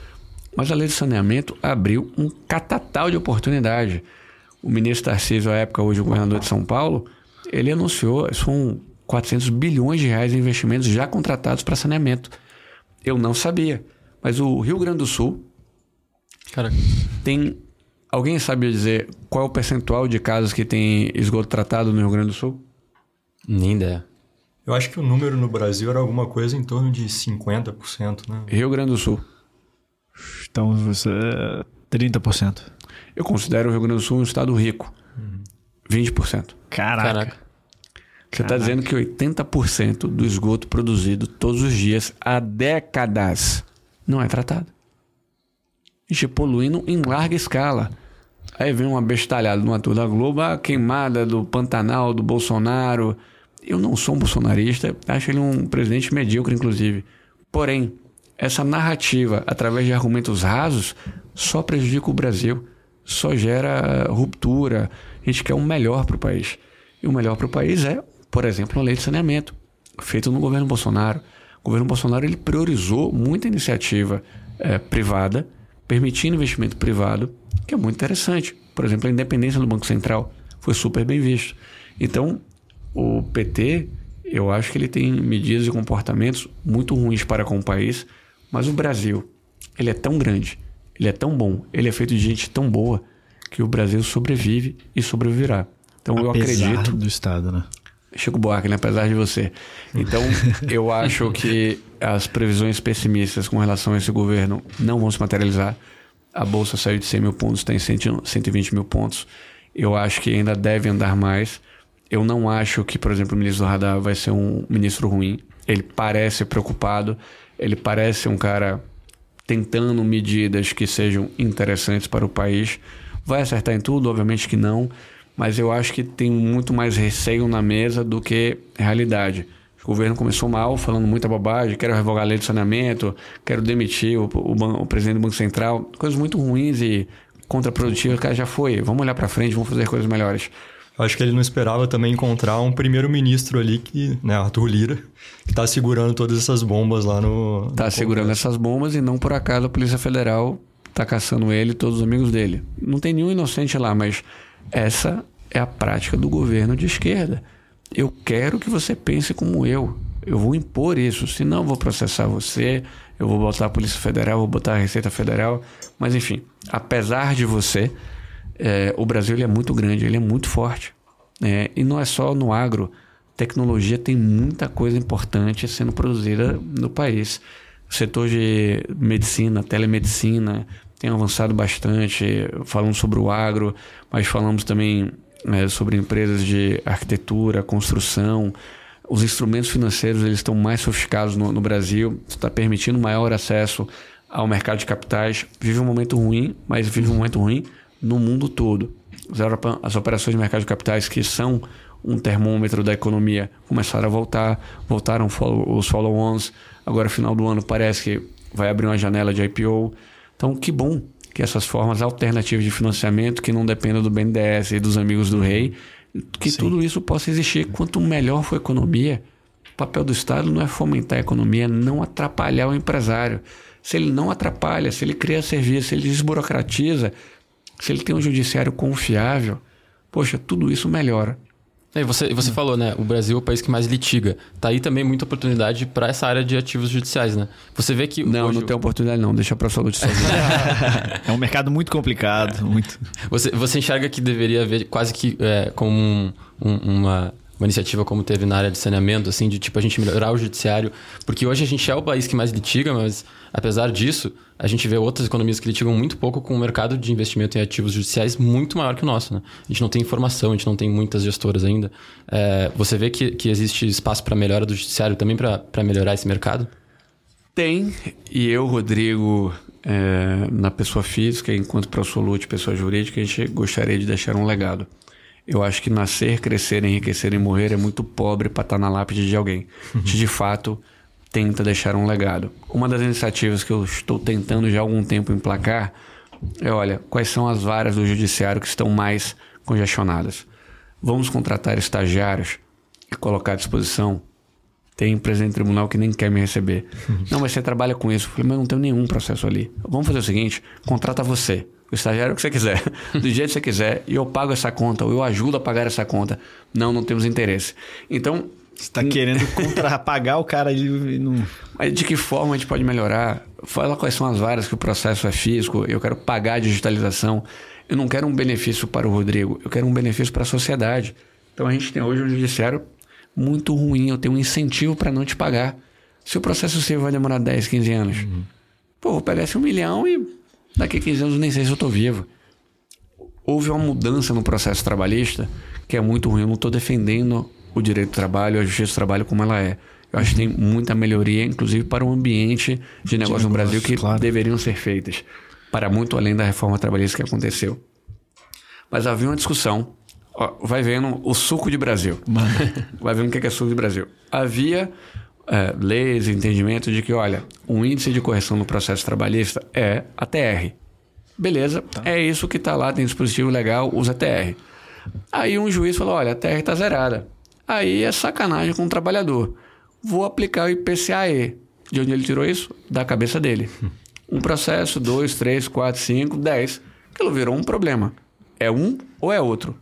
Mas a lei do saneamento abriu um catatal de oportunidade. O ministro Tarcísio, à época, hoje o governador de São Paulo, ele anunciou, são 400 bilhões de reais em investimentos já contratados para saneamento. Eu não sabia. Mas o Rio Grande do Sul Caraca. tem. Alguém sabe dizer qual é o percentual de casas que tem esgoto tratado no Rio Grande do Sul? Nem ideia. Eu acho que o número no Brasil era alguma coisa em torno de 50%, né? Rio Grande do Sul. Então você. 30%. Eu considero o Rio Grande do Sul um estado rico. Uhum. 20%. Caraca. Caraca. Você está dizendo que 80% do esgoto produzido todos os dias há décadas não é tratado. A gente poluindo em larga escala. Aí vem uma bestalhada no ator da Globo, a queimada do Pantanal, do Bolsonaro. Eu não sou um bolsonarista, acho ele um presidente medíocre, inclusive. Porém, essa narrativa, através de argumentos rasos, só prejudica o Brasil, só gera ruptura. A gente quer o melhor para o país. E o melhor para o país é, por exemplo, uma lei de saneamento, feita no governo Bolsonaro. O governo Bolsonaro ele priorizou muita iniciativa é, privada, permitindo investimento privado, que é muito interessante. Por exemplo, a independência do Banco Central foi super bem visto. Então, o PT, eu acho que ele tem medidas e comportamentos muito ruins para com o país, mas o Brasil, ele é tão grande, ele é tão bom, ele é feito de gente tão boa que o Brasil sobrevive e sobreviverá. Então Apesar eu acredito. do Estado, né? Chico Buarque, né? apesar de você. Então, eu acho que as previsões pessimistas com relação a esse governo não vão se materializar. A Bolsa saiu de 100 mil pontos, está em 120 mil pontos. Eu acho que ainda deve andar mais. Eu não acho que, por exemplo, o ministro do Radar vai ser um ministro ruim. Ele parece preocupado, ele parece um cara tentando medidas que sejam interessantes para o país. Vai acertar em tudo? Obviamente que não mas eu acho que tem muito mais receio na mesa do que realidade. O governo começou mal, falando muita bobagem, quero revogar a lei de saneamento, quero demitir o, o, o presidente do Banco Central, coisas muito ruins e contraprodutivas, o cara já foi, vamos olhar para frente, vamos fazer coisas melhores. Acho que ele não esperava também encontrar um primeiro-ministro ali, que, né, Arthur Lira, que está segurando todas essas bombas lá no. Está segurando essas bombas e não por acaso a Polícia Federal está caçando ele e todos os amigos dele. Não tem nenhum inocente lá, mas essa é a prática do governo de esquerda. Eu quero que você pense como eu. Eu vou impor isso, senão eu vou processar você, eu vou botar a Polícia Federal, vou botar a Receita Federal. Mas enfim, apesar de você, é, o Brasil ele é muito grande, ele é muito forte. É, e não é só no agro. Tecnologia tem muita coisa importante sendo produzida no país. Setor de medicina, telemedicina, tem avançado bastante. Falamos sobre o agro, mas falamos também é, sobre empresas de arquitetura, construção. Os instrumentos financeiros eles estão mais sofisticados no, no Brasil, está permitindo maior acesso ao mercado de capitais. Vive um momento ruim, mas vive um momento ruim no mundo todo. As operações de mercado de capitais, que são um termômetro da economia, começaram a voltar, voltaram os follow-ons. Agora, final do ano, parece que vai abrir uma janela de IPO. Então, que bom que essas formas alternativas de financiamento que não dependam do BNDES e dos amigos do rei, que Sim. tudo isso possa existir. Quanto melhor for a economia, o papel do Estado não é fomentar a economia, não atrapalhar o empresário. Se ele não atrapalha, se ele cria serviço, se ele desburocratiza, se ele tem um judiciário confiável, poxa, tudo isso melhora. E você, você falou, né? O Brasil é o país que mais litiga. Tá aí também muita oportunidade para essa área de ativos judiciais, né? Você vê que. Não, hoje... não tem oportunidade, não. Deixa para saúde sozinho. é um mercado muito complicado. Muito... Você, você enxerga que deveria haver quase que é, como um, um, uma uma iniciativa como teve na área de saneamento, assim, de tipo a gente melhorar o judiciário, porque hoje a gente é o país que mais litiga, mas apesar disso, a gente vê outras economias que litigam muito pouco com o mercado de investimento em ativos judiciais muito maior que o nosso, né? A gente não tem informação, a gente não tem muitas gestoras ainda. É, você vê que, que existe espaço para melhora do judiciário também para melhorar esse mercado? Tem, e eu, Rodrigo, é, na pessoa física, enquanto ProSolute, pessoa jurídica, a gente gostaria de deixar um legado. Eu acho que nascer, crescer, enriquecer e morrer é muito pobre para estar tá na lápide de alguém. Gente, de fato, tenta deixar um legado. Uma das iniciativas que eu estou tentando já há algum tempo emplacar é, olha, quais são as varas do judiciário que estão mais congestionadas? Vamos contratar estagiários e colocar à disposição tem presidente de tribunal que nem quer me receber. não, mas você trabalha com isso. Eu falei, mas não tenho nenhum processo ali. Vamos fazer o seguinte: contrata você. O estagiário que você quiser, do jeito que você quiser, e eu pago essa conta, ou eu ajudo a pagar essa conta. Não, não temos interesse. Então. Você está querendo contra pagar o cara ali não. Mas de que forma a gente pode melhorar? Fala quais são as várias que o processo é físico, eu quero pagar a digitalização. Eu não quero um benefício para o Rodrigo, eu quero um benefício para a sociedade. Então a gente tem hoje um judiciário muito ruim, eu tenho um incentivo para não te pagar. Se o processo seu vai demorar 10, 15 anos, uhum. pô, vou pegar esse um milhão e daqui a 15 anos nem sei se eu estou vivo. Houve uma mudança no processo trabalhista que é muito ruim. Eu não estou defendendo o direito do trabalho, a justiça do trabalho como ela é. Eu acho que tem muita melhoria, inclusive para o ambiente de negócio, de negócio no Brasil, que claro. deveriam ser feitas, para muito além da reforma trabalhista que aconteceu. Mas havia uma discussão Ó, vai vendo o suco de Brasil. vai vendo o que é suco de Brasil. Havia é, leis, entendimento de que, olha, o índice de correção no processo trabalhista é a TR. Beleza, tá. é isso que está lá, tem dispositivo legal, usa TR. Aí um juiz falou: olha, a TR está zerada. Aí é sacanagem com o trabalhador. Vou aplicar o IPCAE. De onde ele tirou isso? Da cabeça dele. Um processo, dois, três, quatro, cinco, dez. Aquilo virou um problema. É um ou é outro?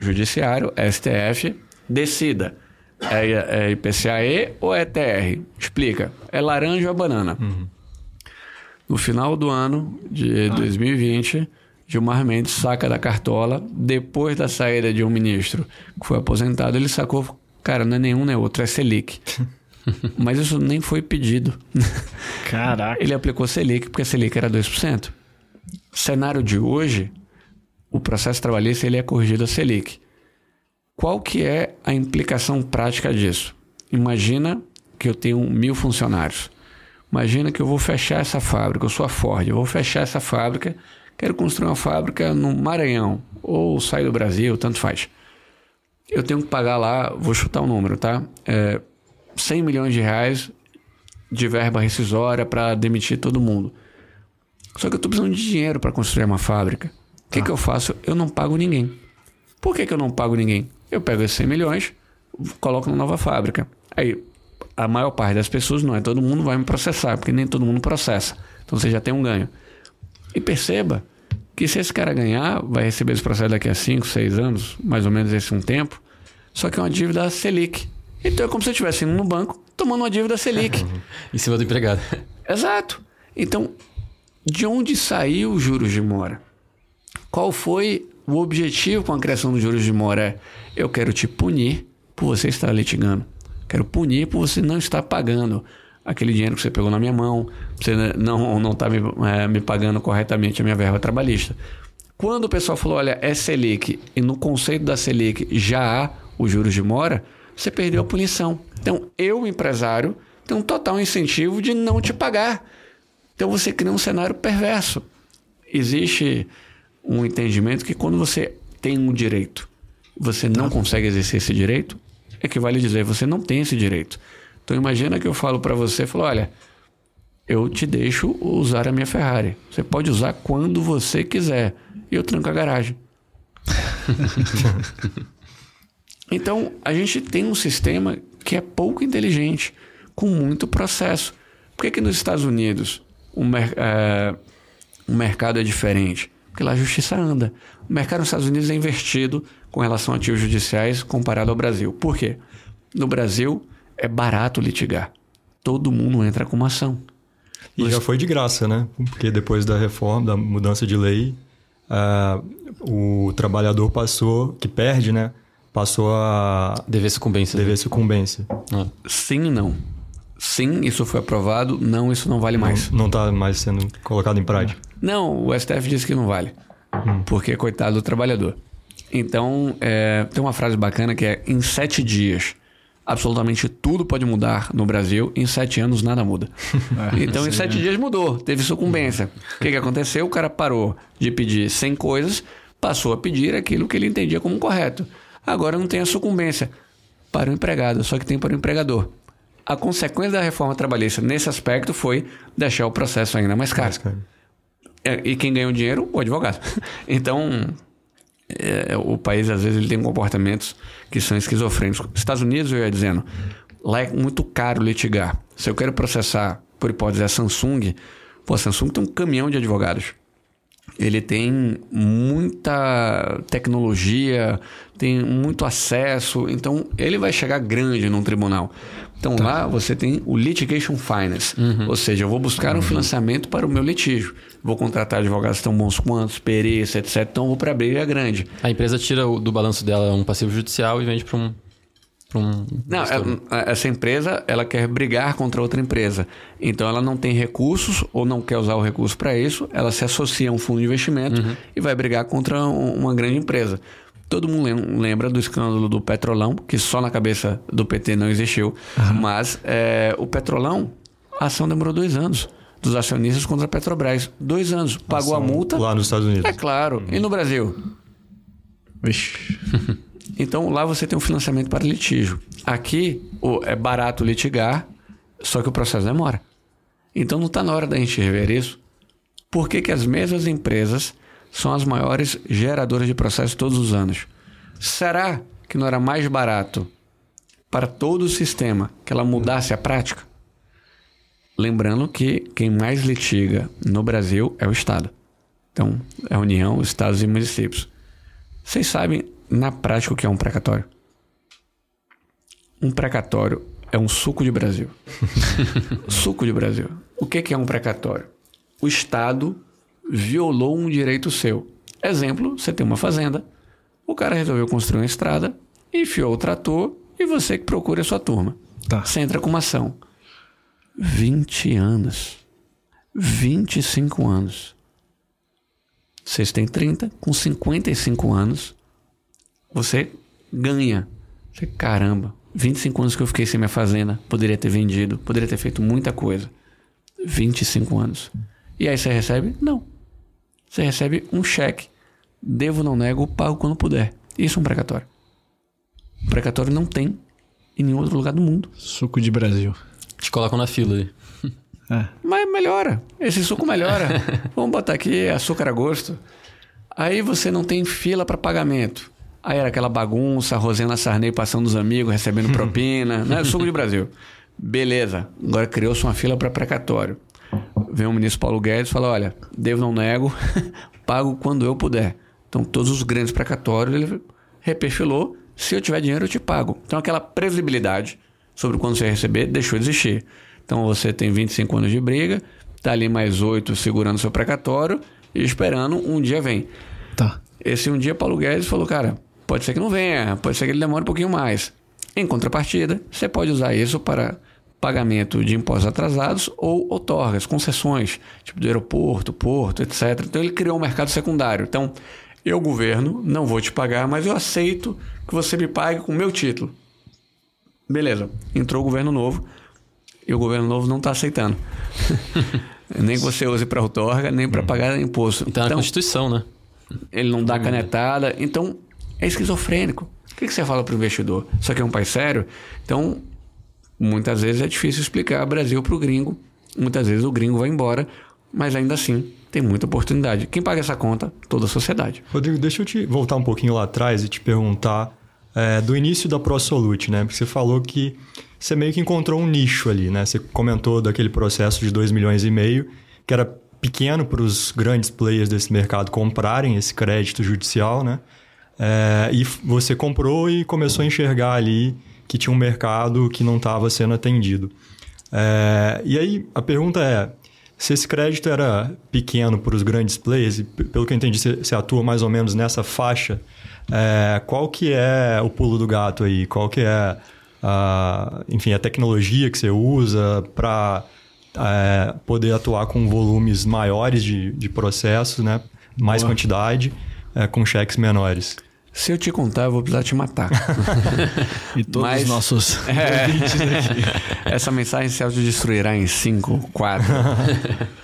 Judiciário, STF, decida. É, é IPCAE ou é TR? Explica. É laranja ou banana? Uhum. No final do ano de 2020, Gilmar Mendes saca da cartola, depois da saída de um ministro que foi aposentado, ele sacou, cara, não é nenhum nem outro, é Selic. Mas isso nem foi pedido. Caraca. Ele aplicou Selic porque a Selic era 2%. O cenário de hoje, o processo trabalhista ele é corrigido a Selic. Qual que é a implicação prática disso? Imagina que eu tenho mil funcionários. Imagina que eu vou fechar essa fábrica, eu sou a Ford, eu vou fechar essa fábrica, quero construir uma fábrica no Maranhão, ou sair do Brasil, tanto faz. Eu tenho que pagar lá, vou chutar o um número, tá? É, 100 milhões de reais de verba rescisória para demitir todo mundo. Só que eu estou precisando de dinheiro para construir uma fábrica que, que eu faço? Eu não pago ninguém. Por que, que eu não pago ninguém? Eu pego esses 100 milhões, coloco numa nova fábrica. Aí, a maior parte das pessoas, não é todo mundo vai me processar, porque nem todo mundo processa. Então você já tem um ganho. E perceba que se esse cara ganhar, vai receber esse processo daqui a 5, 6 anos, mais ou menos esse um tempo, só que é uma dívida Selic. Então é como se eu estivesse indo no banco tomando uma dívida Selic. em cima do empregado. Exato. Então, de onde saiu os juros de mora? Qual foi o objetivo com a criação dos juros de mora? É, eu quero te punir por você estar litigando. Quero punir por você não estar pagando aquele dinheiro que você pegou na minha mão, você não não está me, é, me pagando corretamente a minha verba trabalhista. Quando o pessoal falou, olha, é Selic, e no conceito da Selic já há os juros de mora, você perdeu a punição. Então, eu, empresário, tenho um total incentivo de não te pagar. Então, você cria um cenário perverso. Existe um entendimento que quando você tem um direito, você não tá. consegue exercer esse direito, equivale a dizer você não tem esse direito. Então imagina que eu falo para você, falo, olha, eu te deixo usar a minha Ferrari. Você pode usar quando você quiser. E eu tranco a garagem. então, a gente tem um sistema que é pouco inteligente, com muito processo. Por que, que nos Estados Unidos o, mer é, o mercado é diferente? Porque lá a justiça anda. O mercado nos Estados Unidos é invertido com relação a ativos judiciais comparado ao Brasil. Por quê? No Brasil é barato litigar. Todo mundo entra com uma ação. E já foi de graça, né? Porque depois da reforma, da mudança de lei, uh, o trabalhador passou, que perde, né? passou a Dever sucumbência. dever sucumbência. Ah. Sim e não. Sim, isso foi aprovado. Não, isso não vale mais. Não está mais sendo colocado em prática. Não, o STF disse que não vale. Porque coitado do trabalhador. Então, é, tem uma frase bacana que é: em sete dias, absolutamente tudo pode mudar no Brasil, em sete anos nada muda. então, em sete dias mudou, teve sucumbência. O que, que aconteceu? O cara parou de pedir 100 coisas, passou a pedir aquilo que ele entendia como correto. Agora não tem a sucumbência para o empregado, só que tem para o empregador. A consequência da reforma trabalhista nesse aspecto foi deixar o processo ainda mais caro. Mas, cara, É, e quem ganha o dinheiro? O advogado. Então, é, o país às vezes ele tem comportamentos que são esquizofrênicos. Estados Unidos, eu ia dizendo, lá é muito caro litigar. Se eu quero processar, por hipótese, a Samsung, pô, a Samsung tem um caminhão de advogados. Ele tem muita tecnologia, tem muito acesso, então ele vai chegar grande num tribunal. Então lá você tem o litigation finance, ou seja, eu vou buscar um financiamento para o meu litígio. Vou contratar advogados tão bons quantos, perícia, etc. Então vou para a briga grande. A empresa tira do balanço dela um passivo judicial e vende para um. Um Não, gestor. é- essa empresa ela quer brigar contra outra empresa. Então ela não tem recursos ou não quer usar o recurso para isso, ela se associa a um fundo de investimento e vai brigar contra um- uma grande empresa. Todo mundo lem- lembra do escândalo do Petrolão, que só na cabeça do PT não existiu. Mas é, o Petrolão, a ação demorou dois anos. Dos acionistas contra a Petrobras. Dois anos. Pagou a multa. Lá nos Estados Unidos. É claro. E no Brasil? Vixe. Então lá você tem um financiamento para litígio. Aqui é barato litigar, só que o processo demora. Então não está na hora da gente rever isso. Por que, que as mesmas empresas são as maiores geradoras de processos todos os anos? Será que não era mais barato para todo o sistema que ela mudasse a prática? Lembrando que quem mais litiga no Brasil é o Estado. Então, é a União, Estados e municípios. Vocês sabem, na prática, o que é um precatório? Um precatório é um suco de Brasil. suco de Brasil. O que que é um precatório? O Estado violou um direito seu. Exemplo, você tem uma fazenda, o cara resolveu construir uma estrada, enfiou o trator e você que procura a sua turma. Tá. Você entra com uma ação. 20 anos. 25 anos. Vocês têm 30, com 55 anos, você ganha. Você, caramba, 25 anos que eu fiquei sem minha fazenda, poderia ter vendido, poderia ter feito muita coisa. 25 anos. E aí você recebe? Não. Você recebe um cheque. Devo, não nego, pago quando puder. Isso é um precatório. Precatório não tem em nenhum outro lugar do mundo. Suco de Brasil. Te colocam na fila ali. É. Mas melhora. Esse suco melhora. Vamos botar aqui açúcar a gosto. Aí você não tem fila para pagamento. Aí era aquela bagunça, a Rosena Sarney passando os amigos, recebendo propina, né? Suco de Brasil. Beleza. Agora criou-se uma fila para precatório. Vem o ministro Paulo Guedes e fala: olha, devo não nego, pago quando eu puder. Então, todos os grandes precatórios ele reperfilou. Se eu tiver dinheiro, eu te pago. Então, aquela previsibilidade sobre quando você receber deixou de existir. Então, você tem 25 anos de briga, tá ali mais 8 segurando seu precatório e esperando um dia vem. Tá. Esse um dia, Paulo Guedes falou: cara, pode ser que não venha, pode ser que ele demore um pouquinho mais. Em contrapartida, você pode usar isso para pagamento de impostos atrasados ou outorgas, concessões, tipo do aeroporto, porto, etc. Então ele criou um mercado secundário. Então, eu, governo, não vou te pagar, mas eu aceito que você me pague com o meu título. Beleza, entrou o governo novo e o governo novo não está aceitando. nem que você use para outorga, nem para pagar imposto. Então é na Constituição, né? ele não dá canetada. Então, é esquizofrênico. O que, que você fala para o investidor? Isso aqui é um país sério? Então, muitas vezes é difícil explicar Brasil para o gringo. Muitas vezes o gringo vai embora, mas ainda assim tem muita oportunidade. Quem paga essa conta? Toda a sociedade. Rodrigo, deixa eu te voltar um pouquinho lá atrás e te perguntar é, do início da ProSolute, né? Porque você falou que você meio que encontrou um nicho ali, né? Você comentou daquele processo de 2 milhões e meio, que era pequeno para os grandes players desse mercado comprarem esse crédito judicial, né? É, e você comprou e começou a enxergar ali que tinha um mercado que não estava sendo atendido. É, e aí a pergunta é: Se esse crédito era pequeno para os grandes players, e pelo que eu entendi, você, você atua mais ou menos nessa faixa, é, qual que é o pulo do gato aí? Qual que é a, enfim, a tecnologia que você usa para é, poder atuar com volumes maiores de, de processos, né? mais Boa. quantidade, é, com cheques menores? Se eu te contar, eu vou precisar te matar. e todos Mas, os nossos é, Essa mensagem se autodestruirá em 5, 4.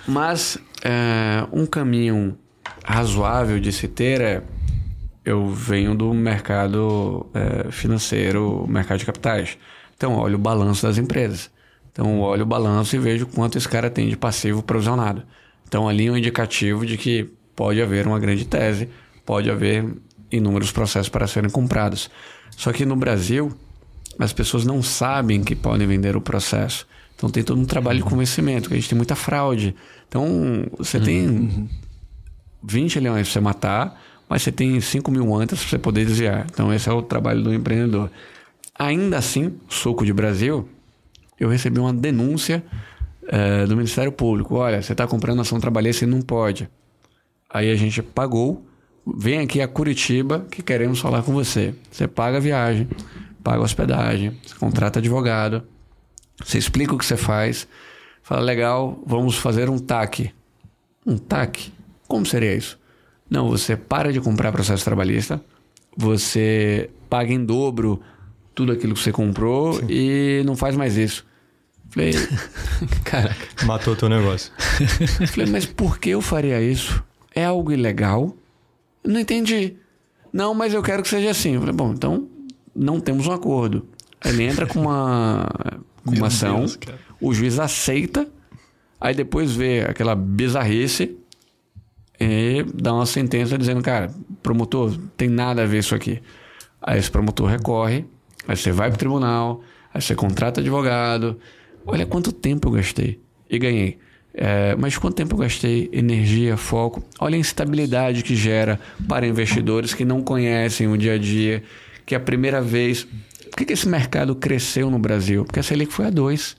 Mas é, um caminho razoável de se ter é... Eu venho do mercado é, financeiro, mercado de capitais. Então, olho o balanço das empresas. Então, olho o balanço e vejo quanto esse cara tem de passivo provisionado. Então, ali é um indicativo de que pode haver uma grande tese, pode haver inúmeros processos para serem comprados. Só que no Brasil, as pessoas não sabem que podem vender o processo. Então tem todo um trabalho de convencimento, que a gente tem muita fraude. Então você tem 20 uhum. leões para você matar, mas você tem 5 mil antas para você poder desviar. Então esse é o trabalho do empreendedor. Ainda assim, Soco de Brasil, eu recebi uma denúncia é, do Ministério Público. Olha, você está comprando ação trabalhista e não pode. Aí a gente pagou vem aqui a Curitiba que queremos falar com você. Você paga a viagem, paga a hospedagem, você contrata advogado, você explica o que você faz, fala, legal, vamos fazer um TAC. Um TAC? Como seria isso? Não, você para de comprar processo trabalhista, você paga em dobro tudo aquilo que você comprou Sim. e não faz mais isso. Falei, caraca. Matou teu negócio. Falei, mas por que eu faria isso? É algo ilegal? Não entendi. Não, mas eu quero que seja assim. Eu falei, bom, então não temos um acordo. Ele entra com uma, com uma ação, Deus, o juiz aceita, aí depois vê aquela bizarrice e dá uma sentença dizendo, cara, promotor, tem nada a ver isso aqui. Aí esse promotor recorre, aí você vai pro tribunal, aí você contrata advogado. Olha quanto tempo eu gastei e ganhei. É, mas quanto tempo eu gastei? Energia, foco. Olha a instabilidade que gera para investidores que não conhecem o dia a dia, que é a primeira vez. Por que, que esse mercado cresceu no Brasil? Porque a Selic foi a 2.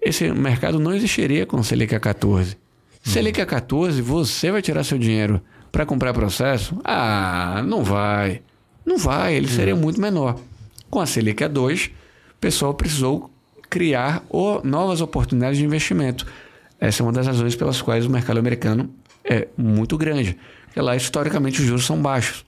Esse mercado não existiria com a Selic a 14. Selic a 14, você vai tirar seu dinheiro para comprar processo? Ah, não vai. Não vai, ele seria muito menor. Com a Selic a 2, o pessoal precisou criar novas oportunidades de investimento. Essa é uma das razões pelas quais o mercado americano é muito grande. Porque lá, historicamente, os juros são baixos.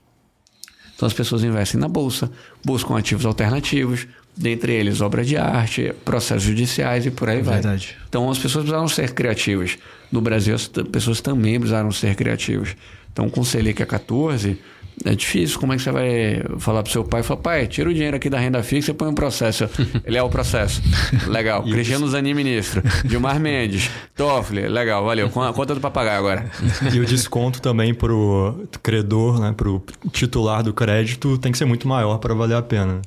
Então, as pessoas investem na bolsa, buscam ativos alternativos, dentre eles obra de arte, processos judiciais e por aí vai. Verdade. Então, as pessoas precisaram ser criativas. No Brasil, as pessoas também precisaram ser criativas. Então, com o Selic a 14, é difícil. Como é que você vai falar pro seu pai? Fala, pai, tira o dinheiro aqui da renda fixa e põe um processo. Ele é o processo. Legal. Cristiano Zanin, ministro. Gilmar Mendes. Toffoli. Legal, valeu. Conta do papagaio agora. E o desconto também pro credor, né? Pro titular do crédito tem que ser muito maior para valer a pena.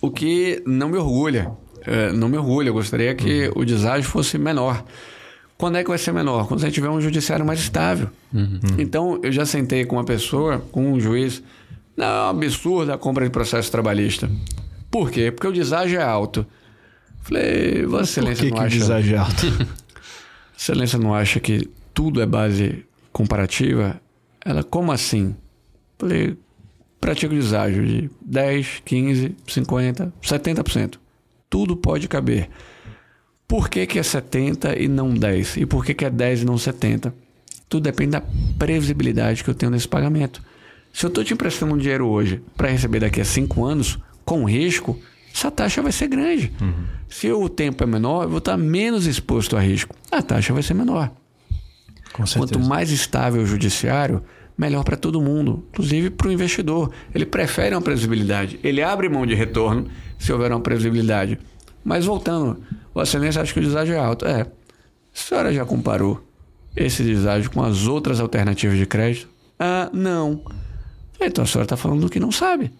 O que não me orgulha. É, não me orgulha. Eu gostaria que uhum. o deságio fosse menor. Quando é que vai ser menor? Quando você tiver um judiciário mais estável. Uhum. Então, eu já sentei com uma pessoa, com um juiz. Não, é um absurdo a compra de processo trabalhista. Por quê? Porque o deságio é alto. Falei, Vossa Excelência que não que acha. O deságio é alto? Excelência não acha que tudo é base comparativa? Ela, como assim? Falei, pratica o deságio de 10, 15, 50, 70%. Tudo pode caber. Por que, que é 70 e não 10? E por que, que é 10 e não 70? Tudo depende da previsibilidade que eu tenho nesse pagamento. Se eu estou te emprestando um dinheiro hoje para receber daqui a 5 anos, com risco, essa taxa vai ser grande. Uhum. Se o tempo é menor, eu vou estar menos exposto a risco. A taxa vai ser menor. Quanto mais estável o judiciário, melhor para todo mundo, inclusive para o investidor. Ele prefere uma previsibilidade. Ele abre mão de retorno se houver uma previsibilidade. Mas voltando, Vossa Excelência acha que o deságio é alto. É. A senhora já comparou esse deságio com as outras alternativas de crédito? Ah, não. Então a senhora está falando do que não sabe.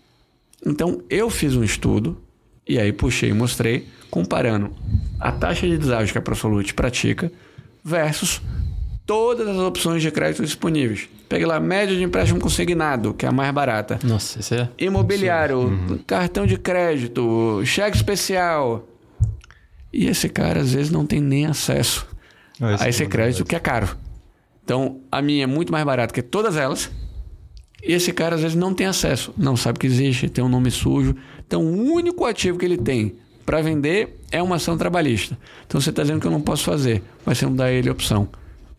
Então eu fiz um estudo e aí puxei e mostrei comparando a taxa de deságio que a Prosolute pratica versus todas as opções de crédito disponíveis. Pegue lá média de empréstimo consignado, que é a mais barata. Nossa, isso é. Imobiliário, uhum. cartão de crédito, cheque especial. E esse cara às vezes não tem nem acesso Ah, a esse crédito que é caro. Então, a minha é muito mais barata que todas elas. E esse cara às vezes não tem acesso, não sabe que existe, tem um nome sujo. Então, o único ativo que ele tem para vender é uma ação trabalhista. Então, você está dizendo que eu não posso fazer, mas você não dá ele a opção.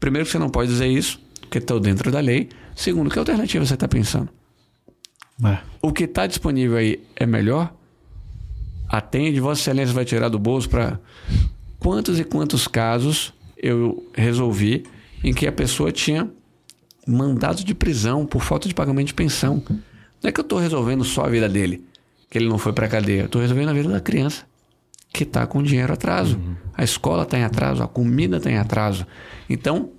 Primeiro, que você não pode dizer isso, porque estou dentro da lei. Segundo, que alternativa você está pensando? É. O que está disponível aí é melhor? Atende, Vossa Excelência vai tirar do bolso para. Quantos e quantos casos eu resolvi em que a pessoa tinha mandado de prisão por falta de pagamento de pensão. Não é que eu estou resolvendo só a vida dele, que ele não foi para a cadeia. Estou resolvendo a vida da criança, que está com dinheiro atraso. Uhum. A escola está em atraso, a comida está em atraso. Então,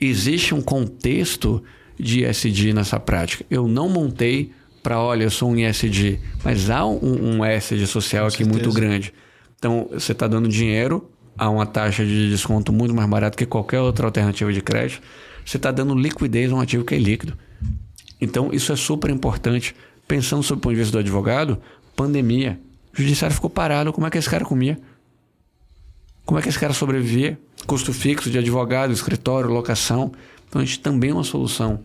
existe um contexto de ISD nessa prática. Eu não montei para, olha, eu sou um ISD, mas há um, um ESG social com aqui certeza. muito grande. Então, você está dando dinheiro a uma taxa de desconto muito mais barata que qualquer outra alternativa de crédito você está dando liquidez a um ativo que é líquido. Então, isso é super importante. Pensando sob o ponto de vista do advogado, pandemia, o judiciário ficou parado, como é que esse cara comia? Como é que esse cara sobrevivia? Custo fixo de advogado, escritório, locação. Então, a gente também é uma solução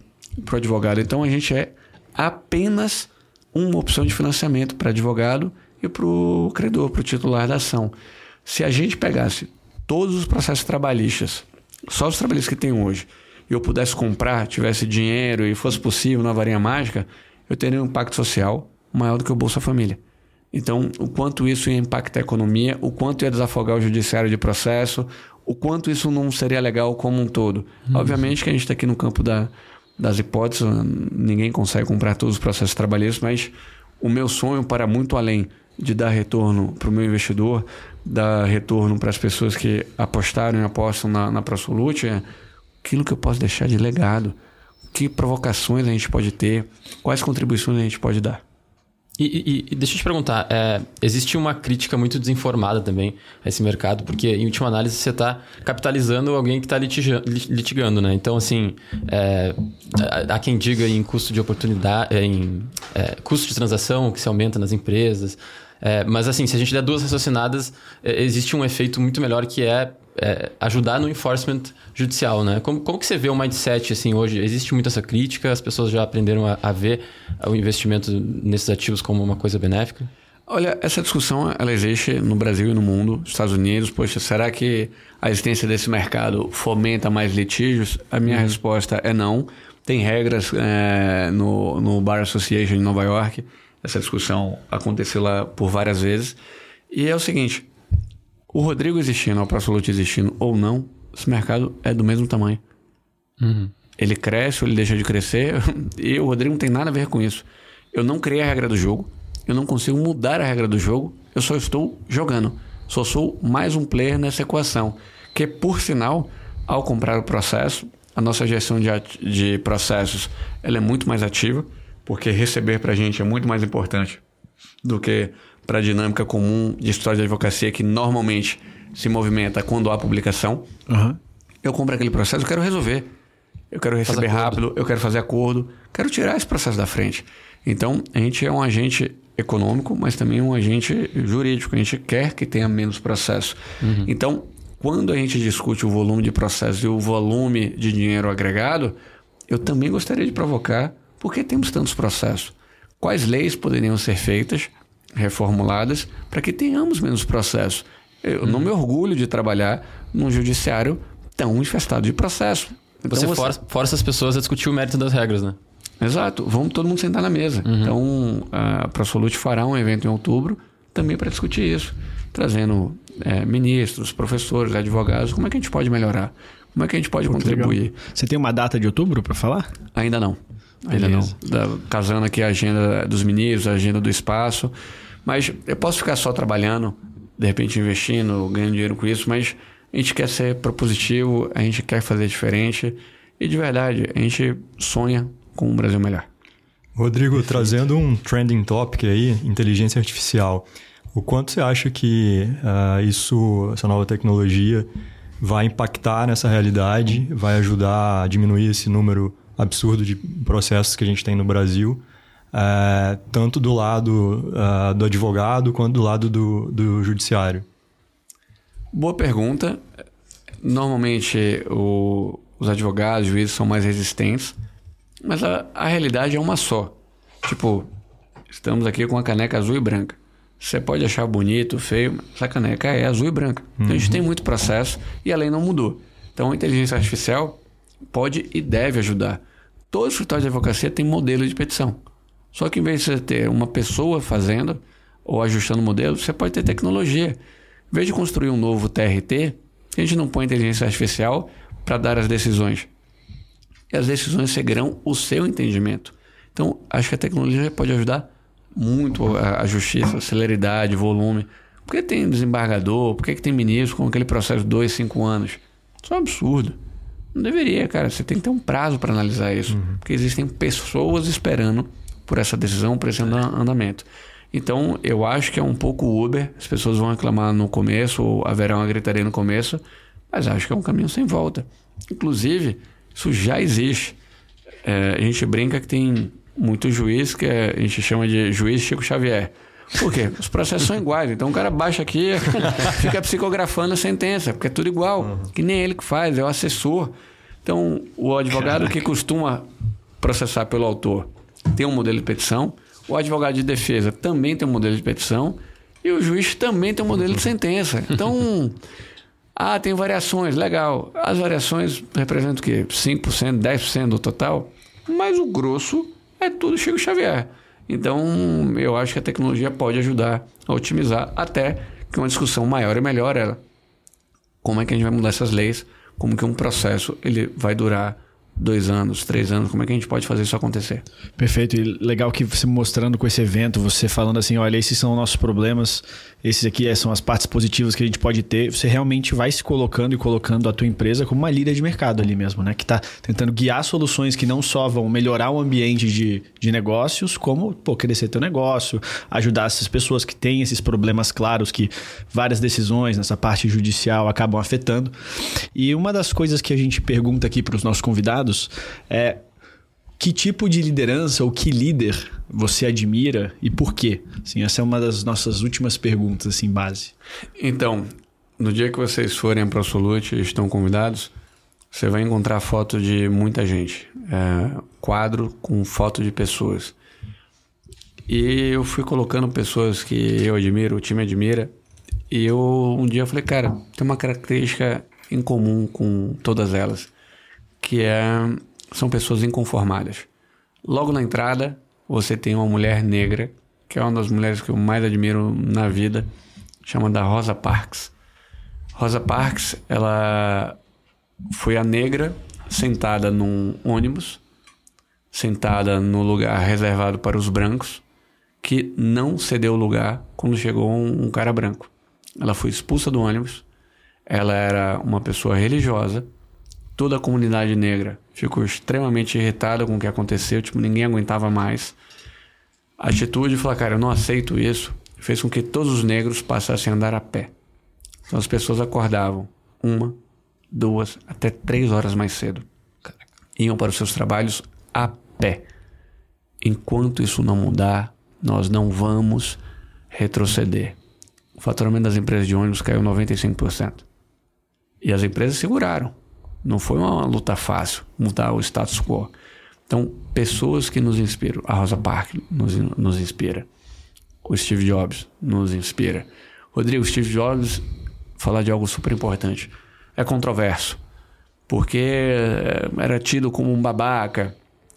para o advogado. Então, a gente é apenas uma opção de financiamento para advogado e para o credor, para o titular da ação. Se a gente pegasse todos os processos trabalhistas, só os trabalhistas que tem hoje, eu pudesse comprar, tivesse dinheiro e fosse possível na varinha mágica, eu teria um impacto social maior do que o Bolsa Família. Então, o quanto isso ia impactar a economia, o quanto ia desafogar o judiciário de processo, o quanto isso não seria legal como um todo. Uhum. Obviamente que a gente está aqui no campo da, das hipóteses, ninguém consegue comprar todos os processos trabalhistas, mas o meu sonho para muito além de dar retorno para o meu investidor, dar retorno para as pessoas que apostaram e apostam na, na ProSolute, é aquilo que eu posso deixar de legado, que provocações a gente pode ter, quais contribuições a gente pode dar. E, e, e, deixa eu te perguntar, é, existe uma crítica muito desinformada também a esse mercado, porque em última análise você está capitalizando alguém que está litigando, né? Então, assim, é, há quem diga em custo de oportunidade, é, em é, custo de transação que se aumenta nas empresas, é, mas assim, se a gente der duas raciocinadas, é, existe um efeito muito melhor que é é, ajudar no enforcement judicial, né? Como, como que você vê o mindset assim hoje? Existe muita essa crítica? As pessoas já aprenderam a, a ver o investimento nesses ativos como uma coisa benéfica? Olha, essa discussão ela existe no Brasil e no mundo, nos Estados Unidos. Poxa, será que a existência desse mercado fomenta mais litígios? A minha uhum. resposta é não. Tem regras é, no, no Bar Association em Nova York. Essa discussão aconteceu lá por várias vezes. E é o seguinte: o Rodrigo existindo, o Absolute existindo ou não, esse mercado é do mesmo tamanho. Uhum. Ele cresce ou ele deixa de crescer, e o Rodrigo não tem nada a ver com isso. Eu não criei a regra do jogo, eu não consigo mudar a regra do jogo, eu só estou jogando. Só sou mais um player nessa equação. Que, por sinal, ao comprar o processo, a nossa gestão de, de processos ela é muito mais ativa, porque receber para a gente é muito mais importante do que para a dinâmica comum de história de advocacia que normalmente se movimenta quando há publicação. Uhum. Eu compro aquele processo, eu quero resolver. Eu quero receber rápido, eu quero fazer acordo, quero tirar esse processo da frente. Então, a gente é um agente econômico, mas também um agente jurídico. A gente quer que tenha menos processo. Uhum. Então, quando a gente discute o volume de processo e o volume de dinheiro agregado, eu também gostaria de provocar por que temos tantos processos. Quais leis poderiam ser feitas reformuladas para que tenhamos menos processo. Eu não me orgulho de trabalhar num judiciário tão infestado de processo. Então, você, força, força as pessoas a discutir o mérito das regras, né? Exato. Vamos todo mundo sentar na mesa. Uhum. Então, a ProSolute fará um evento em outubro também para discutir isso, trazendo é, ministros, professores, advogados. Como é que a gente pode melhorar? Como é que a gente pode Muito contribuir? Legal. Você tem uma data de outubro para falar? Ainda não. Ainda Beleza. não. Da, casando aqui a agenda dos ministros, a agenda do espaço. Mas eu posso ficar só trabalhando, de repente investindo, ganhando dinheiro com isso, mas a gente quer ser propositivo, a gente quer fazer diferente e de verdade, a gente sonha com um Brasil melhor. Rodrigo, Perfeito. trazendo um trending topic aí, inteligência artificial. O quanto você acha que uh, isso, essa nova tecnologia, vai impactar nessa realidade, vai ajudar a diminuir esse número absurdo de processos que a gente tem no Brasil, é, tanto do lado uh, do advogado quanto do lado do, do judiciário? Boa pergunta. normalmente o, os advogados, os juízes são mais resistentes, mas a, a realidade é uma só. Tipo, estamos aqui com a caneca azul e branca. Você pode achar bonito, feio, mas essa caneca é azul e branca. Então a gente tem muito processo e a lei não mudou. Então a inteligência artificial pode e deve ajudar. Todo escritório de advocacia tem modelo de petição. Só que em vez de você ter uma pessoa fazendo ou ajustando o modelo, você pode ter tecnologia. Em vez de construir um novo TRT, a gente não põe inteligência artificial para dar as decisões. E as decisões seguirão o seu entendimento. Então, acho que a tecnologia pode ajudar muito a, a justiça, a celeridade, volume. Por que tem desembargador? Por que, que tem ministro com aquele processo de dois, cinco anos? Isso é um absurdo. Não deveria, cara. Você tem que ter um prazo para analisar isso. Uhum. Porque existem pessoas esperando por essa decisão, por esse andamento. Então, eu acho que é um pouco Uber. As pessoas vão reclamar no começo, ou haverá uma gritaria no começo, mas acho que é um caminho sem volta. Inclusive, isso já existe. É, a gente brinca que tem muito juiz que é, a gente chama de juiz Chico Xavier. Por quê? Os processos são iguais. Então o cara baixa aqui, fica psicografando a sentença, porque é tudo igual. Uhum. Que nem ele que faz, é o assessor. Então, o advogado Caraca. que costuma processar pelo autor tem um modelo de petição, o advogado de defesa também tem um modelo de petição e o juiz também tem um modelo de sentença. Então, ah, tem variações, legal. As variações representam o quê? 5%, 10% do total? Mas o grosso é tudo Chico Xavier. Então, eu acho que a tecnologia pode ajudar a otimizar, até que uma discussão maior e melhor é como é que a gente vai mudar essas leis, como que um processo ele vai durar dois anos, três anos, como é que a gente pode fazer isso acontecer? Perfeito, e legal que você mostrando com esse evento, você falando assim, olha, esses são nossos problemas, esses aqui é, são as partes positivas que a gente pode ter, você realmente vai se colocando e colocando a tua empresa como uma líder de mercado ali mesmo, né? Que está tentando guiar soluções que não só vão melhorar o ambiente de, de negócios, como, pô, crescer teu negócio, ajudar essas pessoas que têm esses problemas claros que várias decisões nessa parte judicial acabam afetando. E uma das coisas que a gente pergunta aqui para os nossos convidados é que tipo de liderança ou que líder você admira e por quê? Assim, essa é uma das nossas últimas perguntas, assim, base. Então, no dia que vocês forem para o Absolute e estão convidados, você vai encontrar foto de muita gente. É, quadro com foto de pessoas. E eu fui colocando pessoas que eu admiro, o time admira. E eu um dia falei, cara, tem uma característica em comum com todas elas, que é são pessoas inconformadas. Logo na entrada, você tem uma mulher negra, que é uma das mulheres que eu mais admiro na vida, chamada Rosa Parks. Rosa Parks, ela foi a negra sentada num ônibus, sentada no lugar reservado para os brancos, que não cedeu lugar quando chegou um, um cara branco. Ela foi expulsa do ônibus. Ela era uma pessoa religiosa toda a comunidade negra ficou extremamente irritada com o que aconteceu, tipo, ninguém aguentava mais. A atitude de falar, cara, eu não aceito isso, fez com que todos os negros passassem a andar a pé. Então as pessoas acordavam uma, duas, até três horas mais cedo. Iam para os seus trabalhos a pé. Enquanto isso não mudar, nós não vamos retroceder. O faturamento das empresas de ônibus caiu 95%. E as empresas seguraram. Não foi uma luta fácil mudar o status quo. Então, pessoas que nos inspiram. A Rosa Parks nos, nos inspira. O Steve Jobs nos inspira. Rodrigo, Steve Jobs falar de algo super importante. É controverso. Porque eh, era tido como um babaca.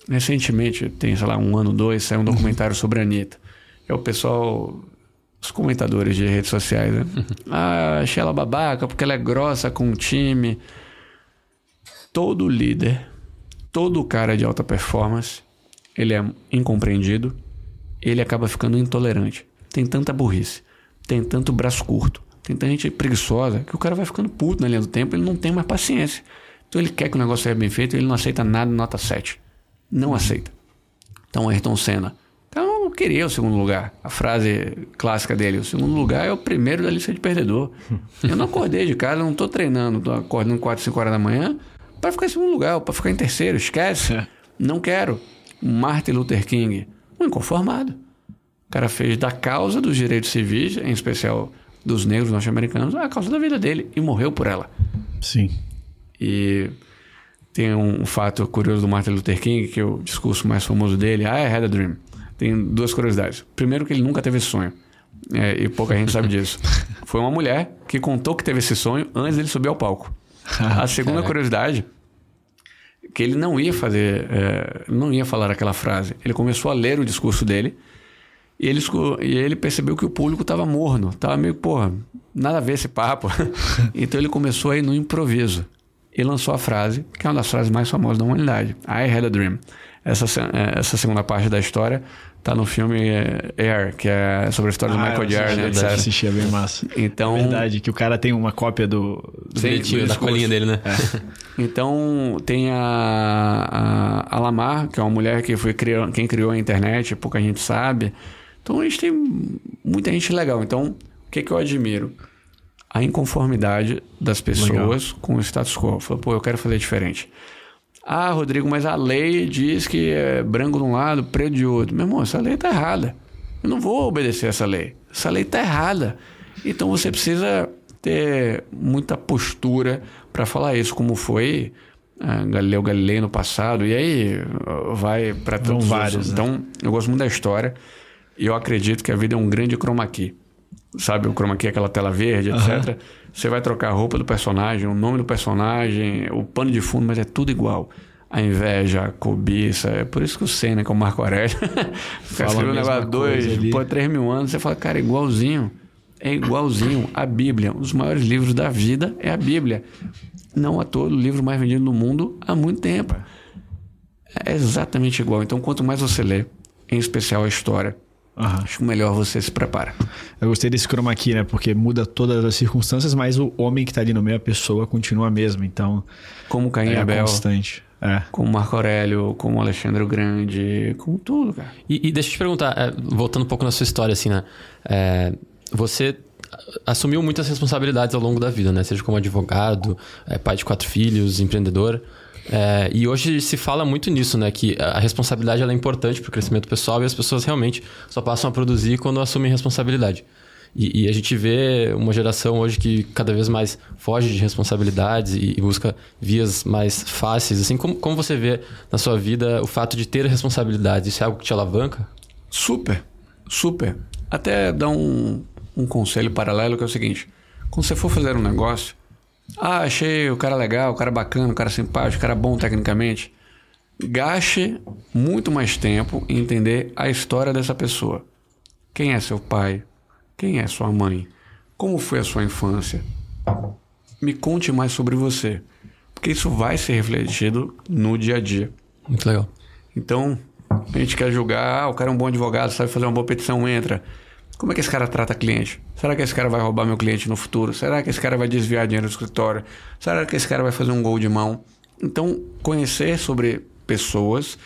Recentemente, tem, sei lá, um ano, dois, saiu um documentário sobre a Anitta. É o pessoal os comentadores de redes sociais, né? Ah, achei ela babaca porque ela é grossa com o time todo líder, todo cara de alta performance, ele é incompreendido, ele acaba ficando intolerante. Tem tanta burrice, tem tanto braço curto, tem tanta gente preguiçosa que o cara vai ficando puto na linha do tempo, ele não tem mais paciência. Então ele quer que o negócio seja bem feito, ele não aceita nada nota 7. Não aceita. Então Ayrton Senna, cara não queria o segundo lugar. A frase clássica dele, o segundo lugar é o primeiro da lista de perdedor. Eu não acordei de casa, não estou treinando, estou acordando 4, 5 horas da manhã, para ficar em segundo lugar, para ficar em terceiro. Esquece. É. Não quero. Martin Luther King, um inconformado. O cara fez da causa dos direitos civis, em especial dos negros norte-americanos, a causa da vida dele e morreu por ela. Sim. E tem um, fato curioso do Martin Luther King, que é o discurso mais famoso dele, I had a dream. Tem duas curiosidades. Primeiro que ele nunca teve esse sonho. É, e pouca gente sabe disso. Foi uma mulher que contou que teve esse sonho antes dele subir ao palco. A segunda curiosidade que ele não ia fazer, é, não ia falar aquela frase. Ele começou a ler o discurso dele e ele, e ele percebeu que o público estava morno, estava meio, porra, nada a ver esse papo. então ele começou aí no improviso e lançou a frase, que é uma das frases mais famosas da humanidade: I had a dream. Essa, é, essa segunda parte da história tá no filme é, Air, que é sobre a história ah, do Michael Jordan, etc. assisti, é bem massa. Então, é verdade, que o cara tem uma cópia do, do bilhetinho, da colinha dele, né? É. então, tem a, a, a, Lamar, que é uma mulher que foi criou, quem criou a internet, pouca gente sabe. Então, a gente tem muita gente legal. Então, o que, que eu admiro? a inconformidade das pessoas Legal. com o status quo. Falou, pô, eu quero fazer diferente. Ah, Rodrigo, mas a lei diz que é branco de um lado, preto de outro. Meu irmão, essa lei está errada. Eu não vou obedecer essa lei. Essa lei está errada. Então você precisa ter muita postura para falar isso, como foi ah, Galileu Galilei no passado. E aí vai para todos vários. Né? Então, eu gosto muito da história. E eu acredito que a vida é um grande chroma key sabe, o chroma key, aquela tela verde, uhum. etc. Você vai trocar a roupa do personagem, o nome do personagem, o pano de fundo, mas é tudo igual. A inveja, a cobiça. É por isso que o Senna, que é o Marco Aurélio, fica escrevendo um negócio dois, pô, três mil anos, você fala, cara, é igualzinho. É igualzinho. A Bíblia, um dos maiores livros da vida é a Bíblia. Não a todo o livro mais vendido no mundo há muito tempo. É exatamente igual. Então, quanto mais você lê, em especial a história, Uhum. Acho melhor você se prepara. Eu gostei desse chroma key, né? Porque muda todas as circunstâncias, mas o homem que está ali no meio, a pessoa, continua a mesma. Então. Como Caim é Abel. constante. É. Como Marco Aurélio, como Alexandre o Grande, como tudo, cara. E, e deixa eu te perguntar, é, voltando um pouco na sua história, assim, né? É, você assumiu muitas responsabilidades ao longo da vida, né? Seja como advogado, é, pai de quatro filhos, empreendedor. É, e hoje se fala muito nisso, né? Que a responsabilidade é importante para o crescimento pessoal e as pessoas realmente só passam a produzir quando assumem responsabilidade. E, e, a gente vê uma geração hoje que cada vez mais foge de responsabilidades e, e busca vias mais fáceis. Assim, como, como você vê na sua vida o fato de ter responsabilidade? Isso é algo que te alavanca? Super, super. Até dar um, um conselho paralelo que é o seguinte: quando você for fazer um negócio, ah, achei o cara legal, o cara bacana, o cara simpático, o cara bom tecnicamente. Gaste muito mais tempo em entender a história dessa pessoa. Quem é seu pai? Quem é sua mãe? Como foi a sua infância? Me conte mais sobre você. Porque isso vai ser refletido no dia a dia. Muito legal. Então, a gente quer julgar, ah, o cara é um bom advogado, sabe fazer uma boa petição, entra. Como é que esse cara trata cliente? Será que esse cara vai roubar meu cliente no futuro? Será que esse cara vai desviar dinheiro do escritório? Será que esse cara vai fazer um gol de mão? Então, conhecer sobre pessoas,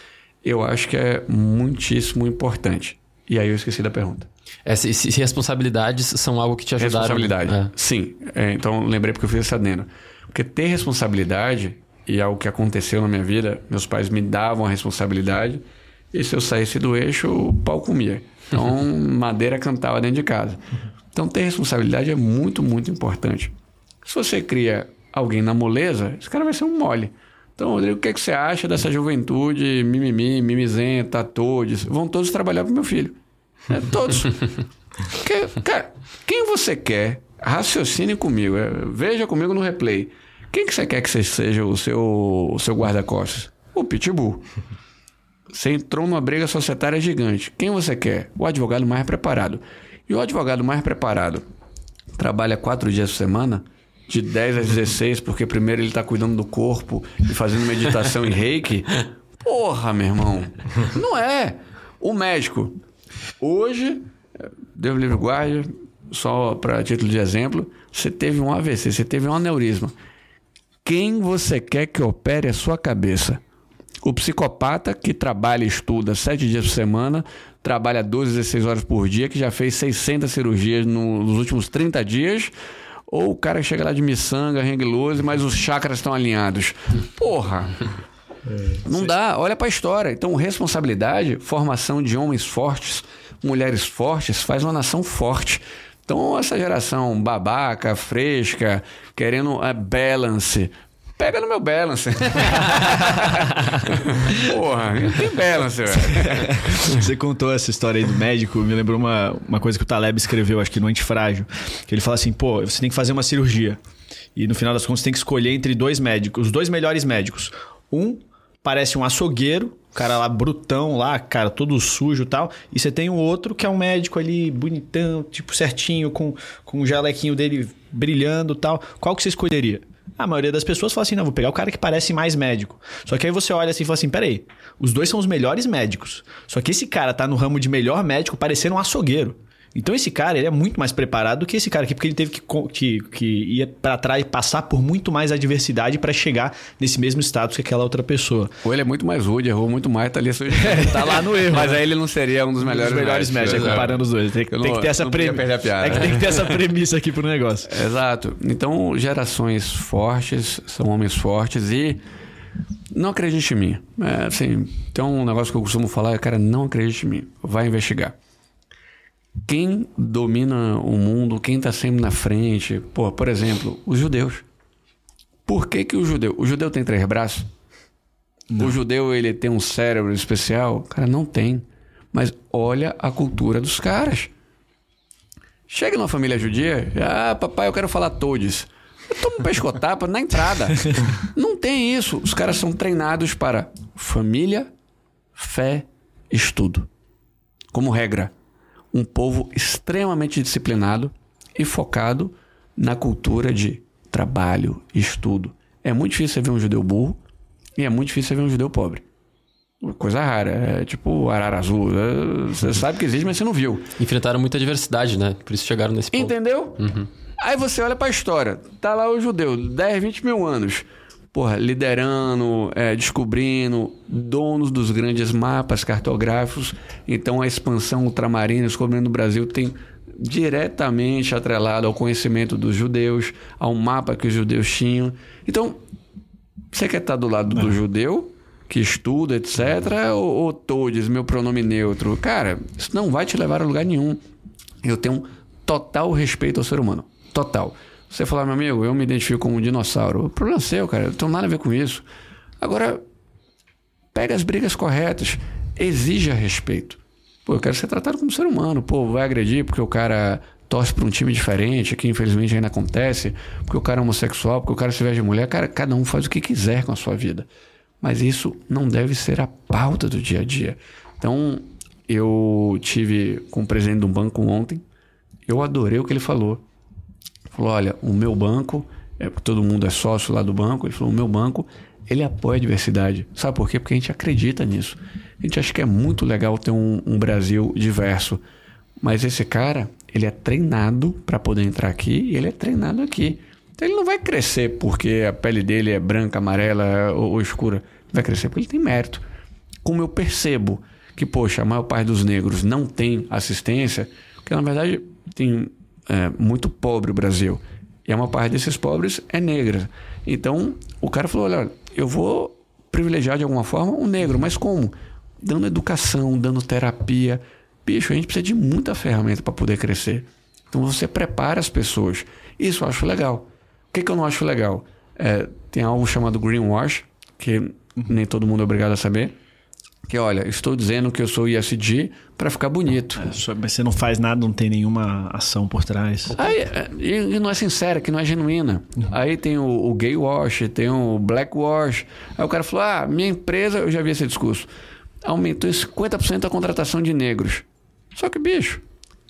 eu acho que é muitíssimo importante. E aí eu esqueci da pergunta. É, se, se responsabilidades são algo que te ajudaram... Responsabilidade, é. sim. É, então, lembrei porque eu fiz esse adendo. Porque ter responsabilidade, e é algo que aconteceu na minha vida, meus pais me davam a responsabilidade, e se eu saísse do eixo, o pau comia. Então, madeira cantava dentro de casa. Então, ter responsabilidade é muito, muito importante. Se você cria alguém na moleza, esse cara vai ser um mole. Então, Rodrigo, o que, é que você acha dessa juventude mimimi, mimizenta, todos? Vão todos trabalhar para meu filho. É, todos. que, cara, quem você quer? Raciocine comigo. É, veja comigo no replay. Quem que você quer que seja o seu, o seu guarda-costas? O Pitbull. Você entrou numa briga societária gigante. Quem você quer? O advogado mais preparado. E o advogado mais preparado trabalha quatro dias por semana, de 10 às 16, porque primeiro ele está cuidando do corpo e fazendo meditação em reiki. Porra, meu irmão. Não é. O médico. Hoje, Deus livre guarde, só para título de exemplo, você teve um AVC, você teve um aneurisma. Quem você quer que opere a sua cabeça? O psicopata que trabalha e estuda sete dias por semana, trabalha 12, 16 horas por dia, que já fez 600 cirurgias nos últimos 30 dias, ou o cara que chega lá de miçanga, renguilose, mas os chakras estão alinhados. Porra! É, Não dá, olha para a história. Então, responsabilidade, formação de homens fortes, mulheres fortes, faz uma nação forte. Então, essa geração babaca, fresca, querendo a balance, pega no meu balance. Porra, tem balance, velho. Você contou essa história aí do médico, me lembrou uma, uma coisa que o Taleb escreveu, acho que no Antifrágil. Que ele fala assim, pô, você tem que fazer uma cirurgia. E no final das contas, você tem que escolher entre dois médicos, os dois melhores médicos. Um parece um açougueiro, cara lá brutão lá, cara todo sujo e tal. E você tem o outro que é um médico ali bonitão, tipo certinho, com, com o jalequinho dele brilhando e tal. Qual que você escolheria? A maioria das pessoas fala assim: não, vou pegar o cara que parece mais médico. Só que aí você olha assim e fala assim: peraí, os dois são os melhores médicos. Só que esse cara tá no ramo de melhor médico parecendo um açougueiro. Então esse cara ele é muito mais preparado do que esse cara aqui, porque ele teve que, que, que ir para trás, passar por muito mais adversidade para chegar nesse mesmo status que aquela outra pessoa. Ou ele é muito mais rude, errou muito mais, tá ali sujo. tá lá no erro. Mas né? aí ele não seria um dos melhores, um dos melhores médicos, comparando os dois. Tem, tem não, que ter essa premissa. É que tem que ter essa premissa aqui pro negócio. Exato. Então, gerações fortes são homens fortes e não acredite em mim. É, assim, tem um negócio que eu costumo falar, cara, não acredite em mim. Vai investigar quem domina o mundo, quem está sempre na frente. Pô, por exemplo, os judeus. Por que, que o judeu? O judeu tem três braços? Não. O judeu ele tem um cérebro especial? Cara, não tem. Mas olha a cultura dos caras. Chega numa família judia, ah, papai, eu quero falar todes. Toma um pescotapa na entrada. Não tem isso. Os caras são treinados para família, fé, estudo. Como regra um povo extremamente disciplinado e focado na cultura de trabalho, estudo. É muito difícil você ver um judeu burro e é muito difícil você ver um judeu pobre. Coisa rara, é tipo arara azul. É, você sabe que existe, mas você não viu. Enfrentaram muita diversidade, né? Por isso chegaram nesse ponto. Entendeu? Uhum. Aí você olha para a história. Tá lá o judeu, 10, 20 mil anos porra, liderando, é, descobrindo, donos dos grandes mapas cartográficos. Então a expansão ultramarina, descobrindo o Brasil, tem diretamente atrelado ao conhecimento dos judeus, ao mapa que os judeus tinham. Então, você quer estar do lado do é. judeu, que estuda, etc., ou, ou todes, meu pronome neutro? Cara, isso não vai te levar a lugar nenhum. Eu tenho total respeito ao ser humano. Total. Você falar, meu amigo, eu me identifico como um dinossauro. O problema é seu, cara. Eu não tenho nada a ver com isso. Agora, pega as brigas corretas. Exija respeito. Pô, eu quero ser tratado como ser humano. Pô, vai agredir porque o cara torce para um time diferente, que infelizmente ainda acontece, porque o cara é homossexual, porque o cara se veste de mulher. Cara, cada um faz o que quiser com a sua vida. Mas isso não deve ser a pauta do dia a dia. Então, eu tive com o presidente de um banco ontem. Eu adorei o que ele falou. Falou: olha, o meu banco, é, todo mundo é sócio lá do banco, ele falou: o meu banco, ele apoia a diversidade. Sabe por quê? Porque a gente acredita nisso. A gente acha que é muito legal ter um, um Brasil diverso. Mas esse cara, ele é treinado para poder entrar aqui e ele é treinado aqui. Então ele não vai crescer porque a pele dele é branca, amarela ou, ou escura. Vai crescer porque ele tem mérito. Como eu percebo que, poxa, a maior parte dos negros não tem assistência, porque na verdade tem é, muito pobre o Brasil. E uma parte desses pobres é negra. Então, o cara falou: olha, eu vou privilegiar de alguma forma um negro, mas como? Dando educação, dando terapia. Bicho, a gente precisa de muita ferramenta para poder crescer. Então, você prepara as pessoas. Isso eu acho legal. O que, que eu não acho legal? É, tem algo chamado greenwash, que nem todo mundo é obrigado a saber que olha, estou dizendo que eu sou ISD para ficar bonito. É, mas você não faz nada, não tem nenhuma ação por trás. Aí, é, e, não é sincera, que não é genuína. Uhum. Aí tem o, o, gay wash, tem o black wash. Aí o cara falou: ah, minha empresa, eu já vi esse discurso, aumentou em 50% a contratação de negros. Só que, bicho,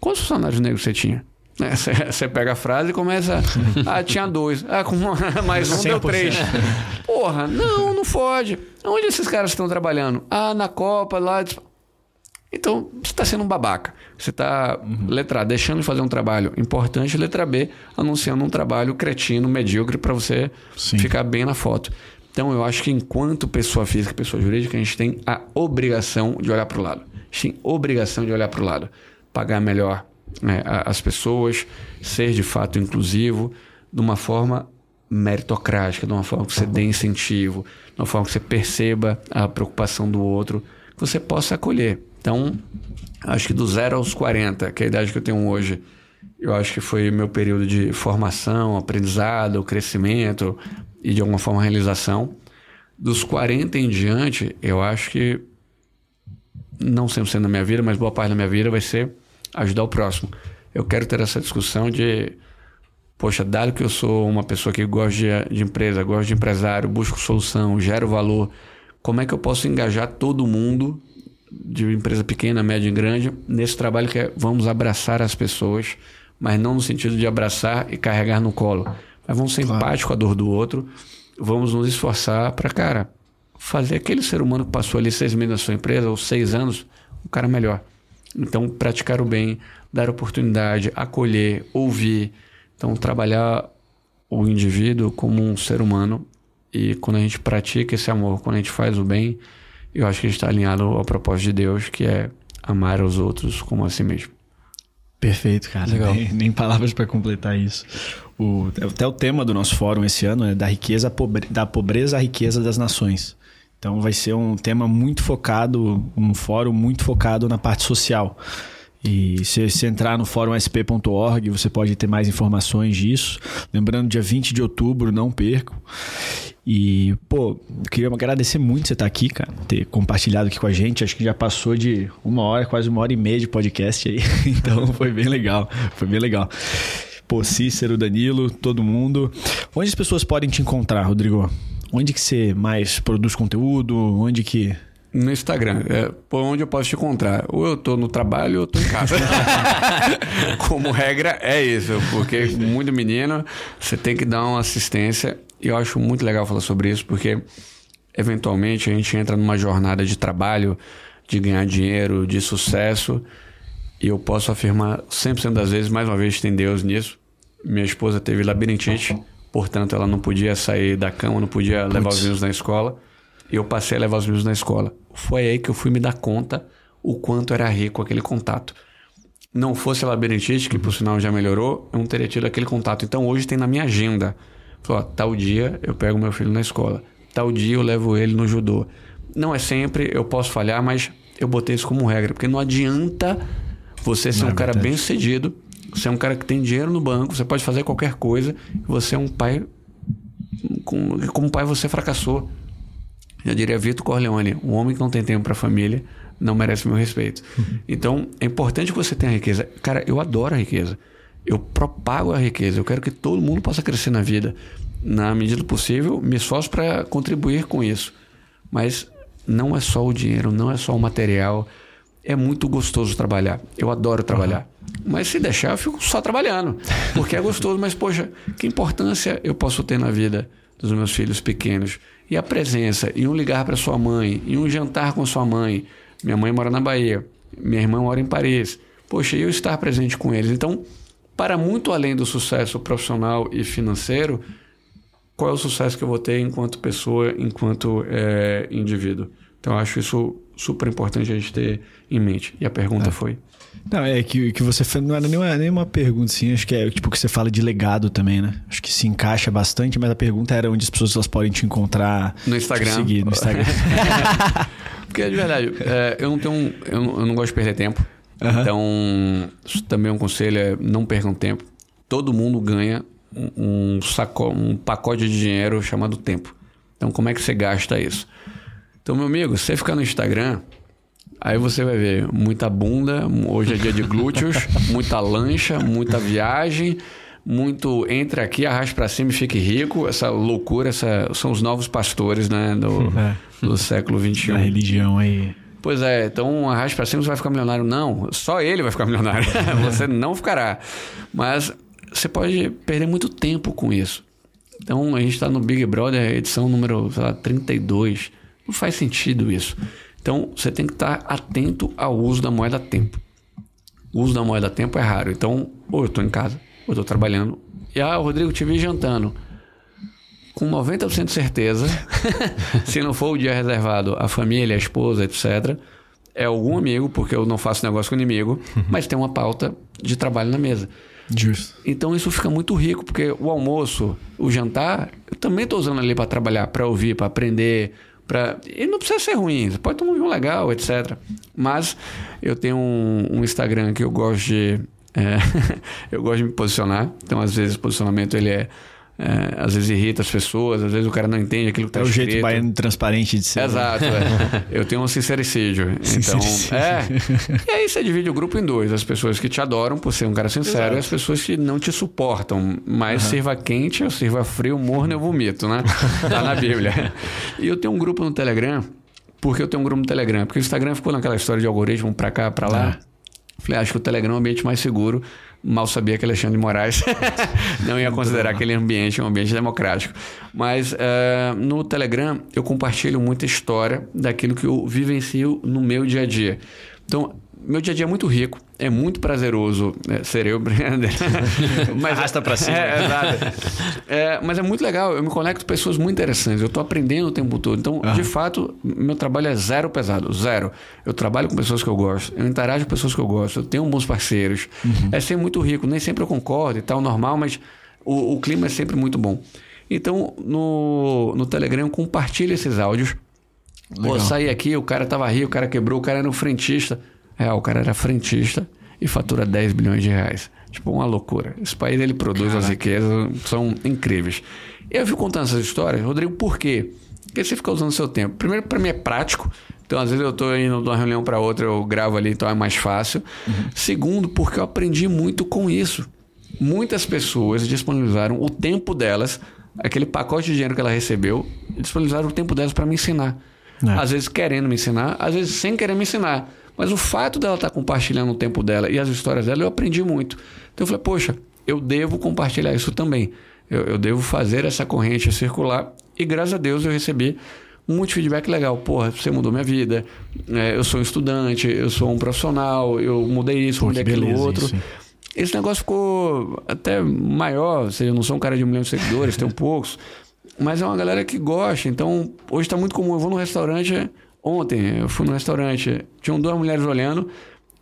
quantos funcionários negros você tinha? Você pega a frase e começa. Ah, tinha dois. Ah, com mais um 100%. deu três. Porra, não, não fode. Onde esses caras estão trabalhando? Ah, na Copa, lá. Então, você está sendo um babaca. Você está, uhum. letra A, deixando de fazer um trabalho importante, letra B, anunciando um trabalho cretino, medíocre, para você Sim. ficar bem na foto. Então, eu acho que enquanto pessoa física, pessoa jurídica, a gente tem a obrigação de olhar para o lado. A gente tem obrigação de olhar para o lado. Pagar melhor né, as pessoas, ser de fato inclusivo, de uma forma meritocrática, de uma forma que você dê incentivo, de uma forma que você perceba a preocupação do outro, que você possa acolher. Então, acho que do zero aos 40, que é a idade que eu tenho hoje, Eu acho que foi meu período de formação, aprendizado, crescimento e de alguma forma realização. Dos 40 em diante, eu acho que não 100% da minha vida, mas boa parte da minha vida vai ser ajudar o próximo. Eu quero ter essa discussão de, poxa, dado que eu sou uma pessoa que gosta de, de empresa, gosto de empresário, busco solução, gero valor, como é que eu posso engajar todo mundo de empresa pequena, média e grande nesse trabalho que é vamos abraçar as pessoas, mas não no sentido de abraçar e carregar no colo, mas vamos ser claro. empáticos com a dor do outro, vamos nos esforçar para, cara, fazer aquele ser humano que passou ali seis meses na sua empresa, ou seis anos, um cara melhor. Então, praticar o bem, dar oportunidade, acolher, ouvir. Então, trabalhar o indivíduo como um ser humano. E quando a gente pratica esse amor, quando a gente faz o bem, eu acho que a gente está alinhado ao propósito de Deus, que é amar os outros como a si mesmo. Perfeito, cara. Legal. Nem, nem palavras para completar isso. O, até o tema do nosso fórum esse ano é da riqueza pobre, da pobreza à riqueza das nações. Então vai ser um tema muito focado, um fórum muito focado na parte social. E se você entrar no fórumsp.org, você pode ter mais informações disso. Lembrando, dia 20 de outubro, não perco. E, pô, queria agradecer muito você estar aqui, cara, ter compartilhado aqui com a gente. Acho que já passou de uma hora, quase uma hora e meia de podcast aí. Então foi bem legal. Foi bem legal. Pô, Cícero, Danilo, todo mundo. Onde as pessoas podem te encontrar, Rodrigo? Onde que você mais produz conteúdo? Onde que no Instagram. É por onde eu posso te encontrar. Ou eu tô no trabalho ou eu tô em casa. Como regra, é isso. Porque muito menino, você tem que dar uma assistência. E eu acho muito legal falar sobre isso, porque eventualmente a gente entra numa jornada de trabalho, de ganhar dinheiro, de sucesso. E eu posso afirmar 100% das vezes, mais uma vez, tem Deus nisso. Minha esposa teve labirintite, portanto, ela não podia sair da cama, não podia levar os meninos na escola e eu passei a levar os meninos na escola. Foi aí que eu fui me dar conta o quanto era rico aquele contato. Não fosse a labirintite, que por sinal já melhorou, eu não teria tido aquele contato. Então hoje tem na minha agenda. Falou, tal dia eu pego meu filho na escola. Tal dia eu levo ele no judô. Não é sempre, eu posso falhar, mas eu botei isso como regra. Porque não adianta você ser não um é cara bem sucedido, você é um cara que tem dinheiro no banco, você pode fazer qualquer coisa, você é um pai. Como pai você fracassou. Já diria Vitor Corleone, um homem que não tem tempo para a família não merece meu respeito. Uhum. Então, é importante que você tenha riqueza. Cara, eu adoro a riqueza. Eu propago a riqueza. Eu quero que todo mundo possa crescer na vida. Na medida do possível, me esforço para contribuir com isso. Mas não é só o dinheiro, não é só o material. É muito gostoso trabalhar. Eu adoro trabalhar. Uhum. Mas se deixar, eu fico só trabalhando. Porque é gostoso, mas, poxa, que importância eu posso ter na vida dos meus filhos pequenos? E a presença, e um ligar para sua mãe, e um jantar com sua mãe. Minha mãe mora na Bahia, minha irmã mora em Paris. Poxa, eu estar presente com eles. Então, para muito além do sucesso profissional e financeiro, qual é o sucesso que eu vou ter enquanto pessoa, enquanto é, indivíduo? Então, eu acho isso super importante a gente ter em mente. E a pergunta é. foi? Não, é que, que você não era nenhuma, nenhuma pergunta, assim. Acho que é tipo que você fala de legado também, né? Acho que se encaixa bastante, mas a pergunta era onde as pessoas elas podem te encontrar. No Instagram. seguir no Instagram. Porque, de verdade, é, eu não tenho. Eu não, eu não, gosto de perder tempo. Uhum. Então, também um conselho é não percam tempo. Todo mundo ganha um, um, saco, um pacote de dinheiro chamado tempo. Então, como é que você gasta isso? Então, meu amigo, você ficar no Instagram Aí você vai ver muita bunda, hoje é dia de glúteos, muita lancha, muita viagem, muito entre aqui, arraste para cima e fique rico. Essa loucura, essa, são os novos pastores né, do, é. do século XXI. A religião aí. Pois é, então arraste para cima você vai ficar milionário. Não, só ele vai ficar milionário. você não ficará. Mas você pode perder muito tempo com isso. Então a gente está no Big Brother, edição número sei lá, 32. Não faz sentido isso. Então, você tem que estar atento ao uso da moeda tempo. O uso da moeda tempo é raro. Então, ou eu estou em casa, ou eu estou trabalhando. E, ah, Rodrigo, te vi jantando. Com 90% de certeza, se não for o dia reservado à família, à esposa, etc., é algum amigo, porque eu não faço negócio com inimigo, mas tem uma pauta de trabalho na mesa. Justo. Então isso fica muito rico, porque o almoço, o jantar, eu também estou usando ali para trabalhar, para ouvir, para aprender, E não precisa ser ruim, você pode tomar um vinho legal, etc. Mas eu tenho um, um, Instagram que eu gosto de É, eu gosto de me posicionar, então às vezes o posicionamento ele é, é, às vezes irrita as pessoas, às vezes o cara não entende aquilo que está É o escrito. jeito baiano transparente de ser. né? Exato, é. eu tenho um sincericídio. Então, é. E aí você divide o grupo em dois: as pessoas que te adoram por ser um cara sincero e as pessoas que não te suportam. Mas sirva quente ou sirva frio, morno eu vomito, né? Tá na Bíblia. E eu tenho um grupo no Telegram. Por que eu tenho um grupo no Telegram? Porque o Instagram ficou naquela história de algoritmo pra cá, pra lá. Falei, acho que o Telegram é um ambiente mais seguro. Mal sabia que Alexandre de Moraes não ia considerar aquele ambiente um ambiente democrático. Mas eh, no Telegram eu compartilho muita história daquilo que eu vivencio no meu dia a dia. Então, meu dia a dia é muito rico, é muito prazeroso né, ser eu. Mas, Arrasta pra cima. É. É, mas é muito legal, eu me conecto com pessoas muito interessantes, eu estou aprendendo o tempo todo. Então, de fato, meu trabalho é zero pesado, zero. Eu trabalho com pessoas que eu gosto, eu interajo com pessoas que eu gosto, eu tenho bons parceiros. É ser muito rico, nem sempre eu concordo e tal, normal, mas o, o clima é sempre muito bom. Então, no, no Telegram, eu compartilho esses áudios. Pô, saí aqui, o cara tava rico, o cara quebrou, o cara era um frentista. É, o cara era frentista e fatura 10 bilhões de reais. Tipo, uma loucura. Esse país, ele produz as riquezas, são incríveis. E eu fico contando essas histórias, Rodrigo, por quê? Porque você fica usando seu tempo. Primeiro, para mim é prático. Então, às vezes eu tô indo de uma reunião para outra, eu gravo ali, então é mais fácil. Segundo, porque eu aprendi muito com isso. Muitas pessoas disponibilizaram o tempo delas, aquele pacote de dinheiro que ela recebeu, disponibilizaram o tempo delas para me ensinar. É. Às vezes querendo me ensinar, às vezes sem querer me ensinar. Mas o fato dela estar compartilhando o tempo dela e as histórias dela, eu aprendi muito. Então eu falei, poxa, eu devo compartilhar isso também. Eu, eu devo fazer essa corrente circular. E graças a Deus eu recebi muito feedback legal. Porra, você mudou minha vida. É, eu sou um estudante, eu sou um profissional, eu mudei isso, Pô, mudei aquilo outro. isso? Esse negócio ficou até maior. Ou seja, eu não sou um cara de um milhão de seguidores, tenho poucos. Mas é uma galera que gosta. Então, hoje está muito comum. Eu vou num restaurante. Ontem, eu fui num restaurante. Tinham duas mulheres olhando.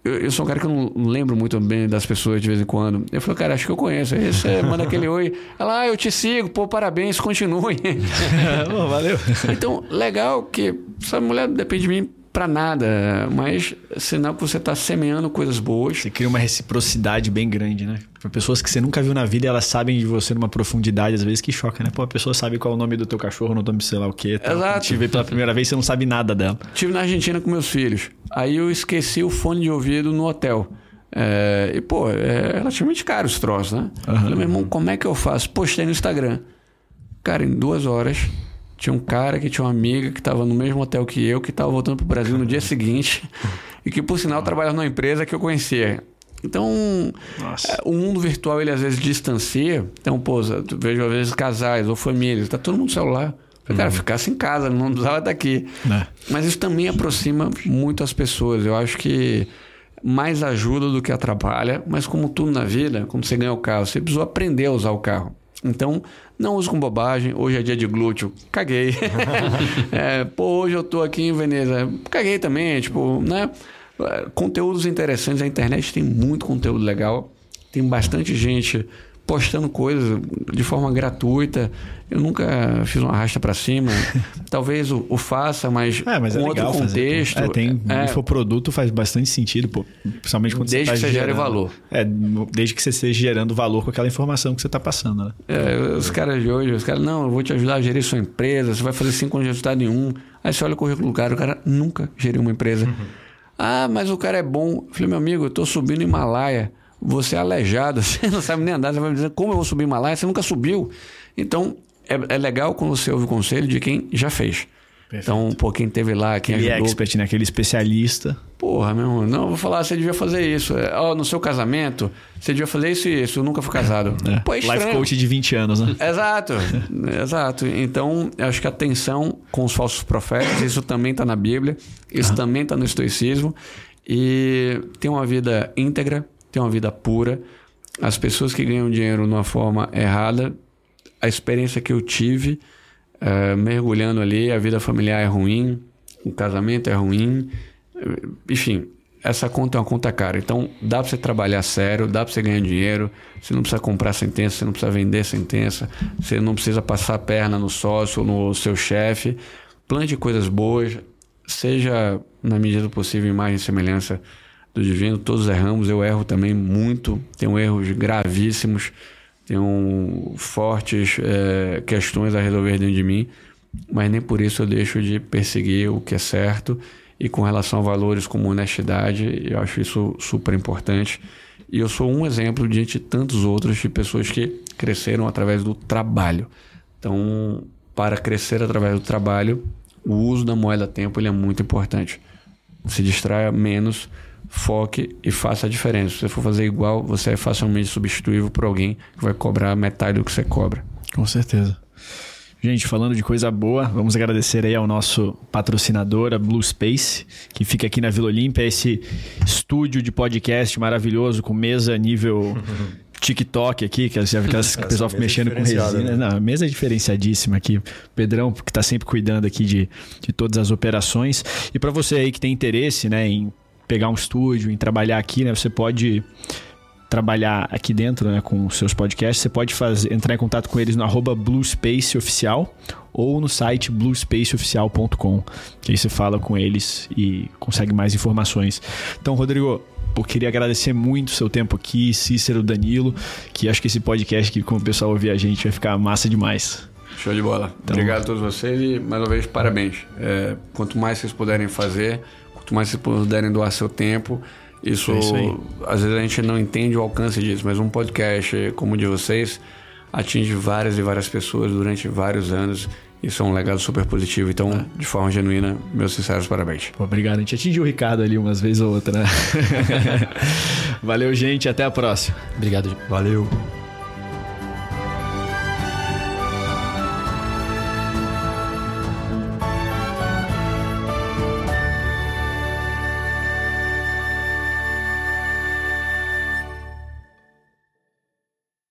Eu, eu sou um cara que eu não lembro muito bem das pessoas de vez em quando. Eu falei, cara, acho que eu conheço. Aí você manda aquele oi. Ela, ah, eu te sigo. Pô, parabéns, continue. Pô, valeu. Então, legal que essa mulher depende de mim pra nada. Mas sinal que você tá semeando coisas boas. Você cria uma reciprocidade bem grande, né? Pra pessoas que você nunca viu na vida, elas sabem de você numa profundidade, às vezes, que choca, né? Pô, a pessoa sabe qual é o nome do teu cachorro, o nome sei lá o quê. tal. Exato. Te vê pela primeira vez, você não sabe nada dela. Tive na Argentina com meus filhos. Aí eu esqueci o fone de ouvido no hotel. É, e, pô, é relativamente caro os troços, né? Falei, meu irmão, como é que eu faço? Postei no Instagram. Cara, em duas horas, tinha um cara que tinha uma amiga que estava no mesmo hotel que eu, que estava voltando pro Brasil no dia seguinte. E que, por sinal, trabalhava numa empresa que eu conhecia. Então, Nossa. é, o mundo virtual, ele às vezes distancia. Então, pô, vejo às vezes casais ou famílias, tá todo mundo no celular. Cara, ficasse em casa, não precisava estar aqui. Né? Mas isso também aproxima muito as pessoas. Eu acho que mais ajuda do que atrapalha, mas como tudo na vida, quando você ganha o carro, você precisou aprender a usar o carro. Então, não use com bobagem. Hoje é dia de glúteo. Caguei. É, pô, hoje eu tô aqui em Veneza. Caguei também, tipo, né? Conteúdos interessantes. A internet tem muito conteúdo legal. Tem bastante gente postando coisas de forma gratuita. Eu nunca fiz uma arrasta para cima. Talvez o, o faça, mas, É, mas com é outro contexto. fazer. É, tem É, infoproduto faz bastante sentido, pô. Principalmente quando Desde você tá que você gere gerando- valor. É, desde que você esteja gerando valor com aquela informação que você tá passando, né? É, os caras de hoje, os caras, não, eu vou te ajudar a gerir sua empresa, você vai fazer cinco anos de resultado em um. Aí você olha o currículo do cara, o cara nunca geriu uma empresa. Ah, mas o cara é bom. Eu falei, meu amigo, eu tô subindo Himalaia. Você é aleijado, você não sabe nem andar, você vai me dizer como eu vou subir Himalaia? Você nunca subiu. Então, é, é legal quando você ouve o conselho de quem já fez. Então, pô, quem teve lá, quem Aquele ajudou. expert, né? Aquele especialista. Porra, meu irmão, não, eu vou falar, você devia fazer isso. É, Ó, no seu casamento, você devia fazer isso e isso. Eu nunca fui casado. né? Pô, é Life coach de 20 anos, né? Exato, exato. Então, eu acho que atenção com os falsos profetas, isso também está na Bíblia, isso também está no estoicismo. E ter uma vida íntegra, ter uma vida pura. As pessoas que ganham dinheiro de uma forma errada, a experiência que eu tive, eh, mergulhando ali, a vida familiar é ruim, o casamento é ruim, eh, enfim, essa conta é uma conta cara. Então, dá para você trabalhar sério, dá para você ganhar dinheiro, você não precisa comprar sentença, você não precisa vender sentença, você não precisa passar a perna no sócio no seu chefe. Plante coisas boas, seja, na medida do possível, imagem e semelhança do divino, todos erramos, eu erro também muito, tenho erros gravíssimos, tenho fortes é, questões a resolver dentro de mim, mas nem por isso eu deixo de perseguir o que é certo e com relação a valores como honestidade, eu acho isso super importante. E eu sou um exemplo diante de tantos outros de pessoas que cresceram através do trabalho. Então, para crescer através do trabalho, o uso da moeda tempo ele é muito importante. Se distraia menos, foque e faça a diferença. Se você for fazer igual, você é facilmente substituível por alguém que vai cobrar metade do que você cobra. Com certeza. Gente, falando de coisa boa, vamos agradecer aí ao nosso patrocinador, a Blue Space, que fica aqui na Vila Olímpia, esse estúdio de podcast maravilhoso com mesa nível TikTok aqui, que já aquelas que o pessoal fica mexendo com resina. Né? Não, a mesa é diferenciadíssima aqui. Pedrão, que está sempre cuidando aqui de, de todas as operações. E para você aí que tem interesse né, em pegar um estúdio, em trabalhar aqui, né, você pode trabalhar aqui dentro né, com os seus podcasts, você pode fazer, entrar em contato com eles no arroba bluespaceoficial ou no site bluespaceoficial.com, que aí você fala com eles e consegue mais informações. Então, Rodrigo, eu queria agradecer muito o seu tempo aqui, Cícero, Danilo, que acho que esse podcast que como o pessoal ouvir a gente vai ficar massa demais. Show de bola. Então, Obrigado a todos vocês e mais uma vez parabéns. É, quanto mais vocês puderem fazer, quanto mais vocês puderem doar seu tempo, isso, é isso às vezes a gente não entende o alcance disso, mas um podcast como o de vocês atinge várias e várias pessoas durante vários anos. Isso é um legado super positivo. Então, é. de forma genuína, meus sinceros parabéns. Pô, obrigado. A gente atingiu o Ricardo ali umas vezes ou outra, né? Valeu, gente. Até a próxima. Obrigado. Valeu.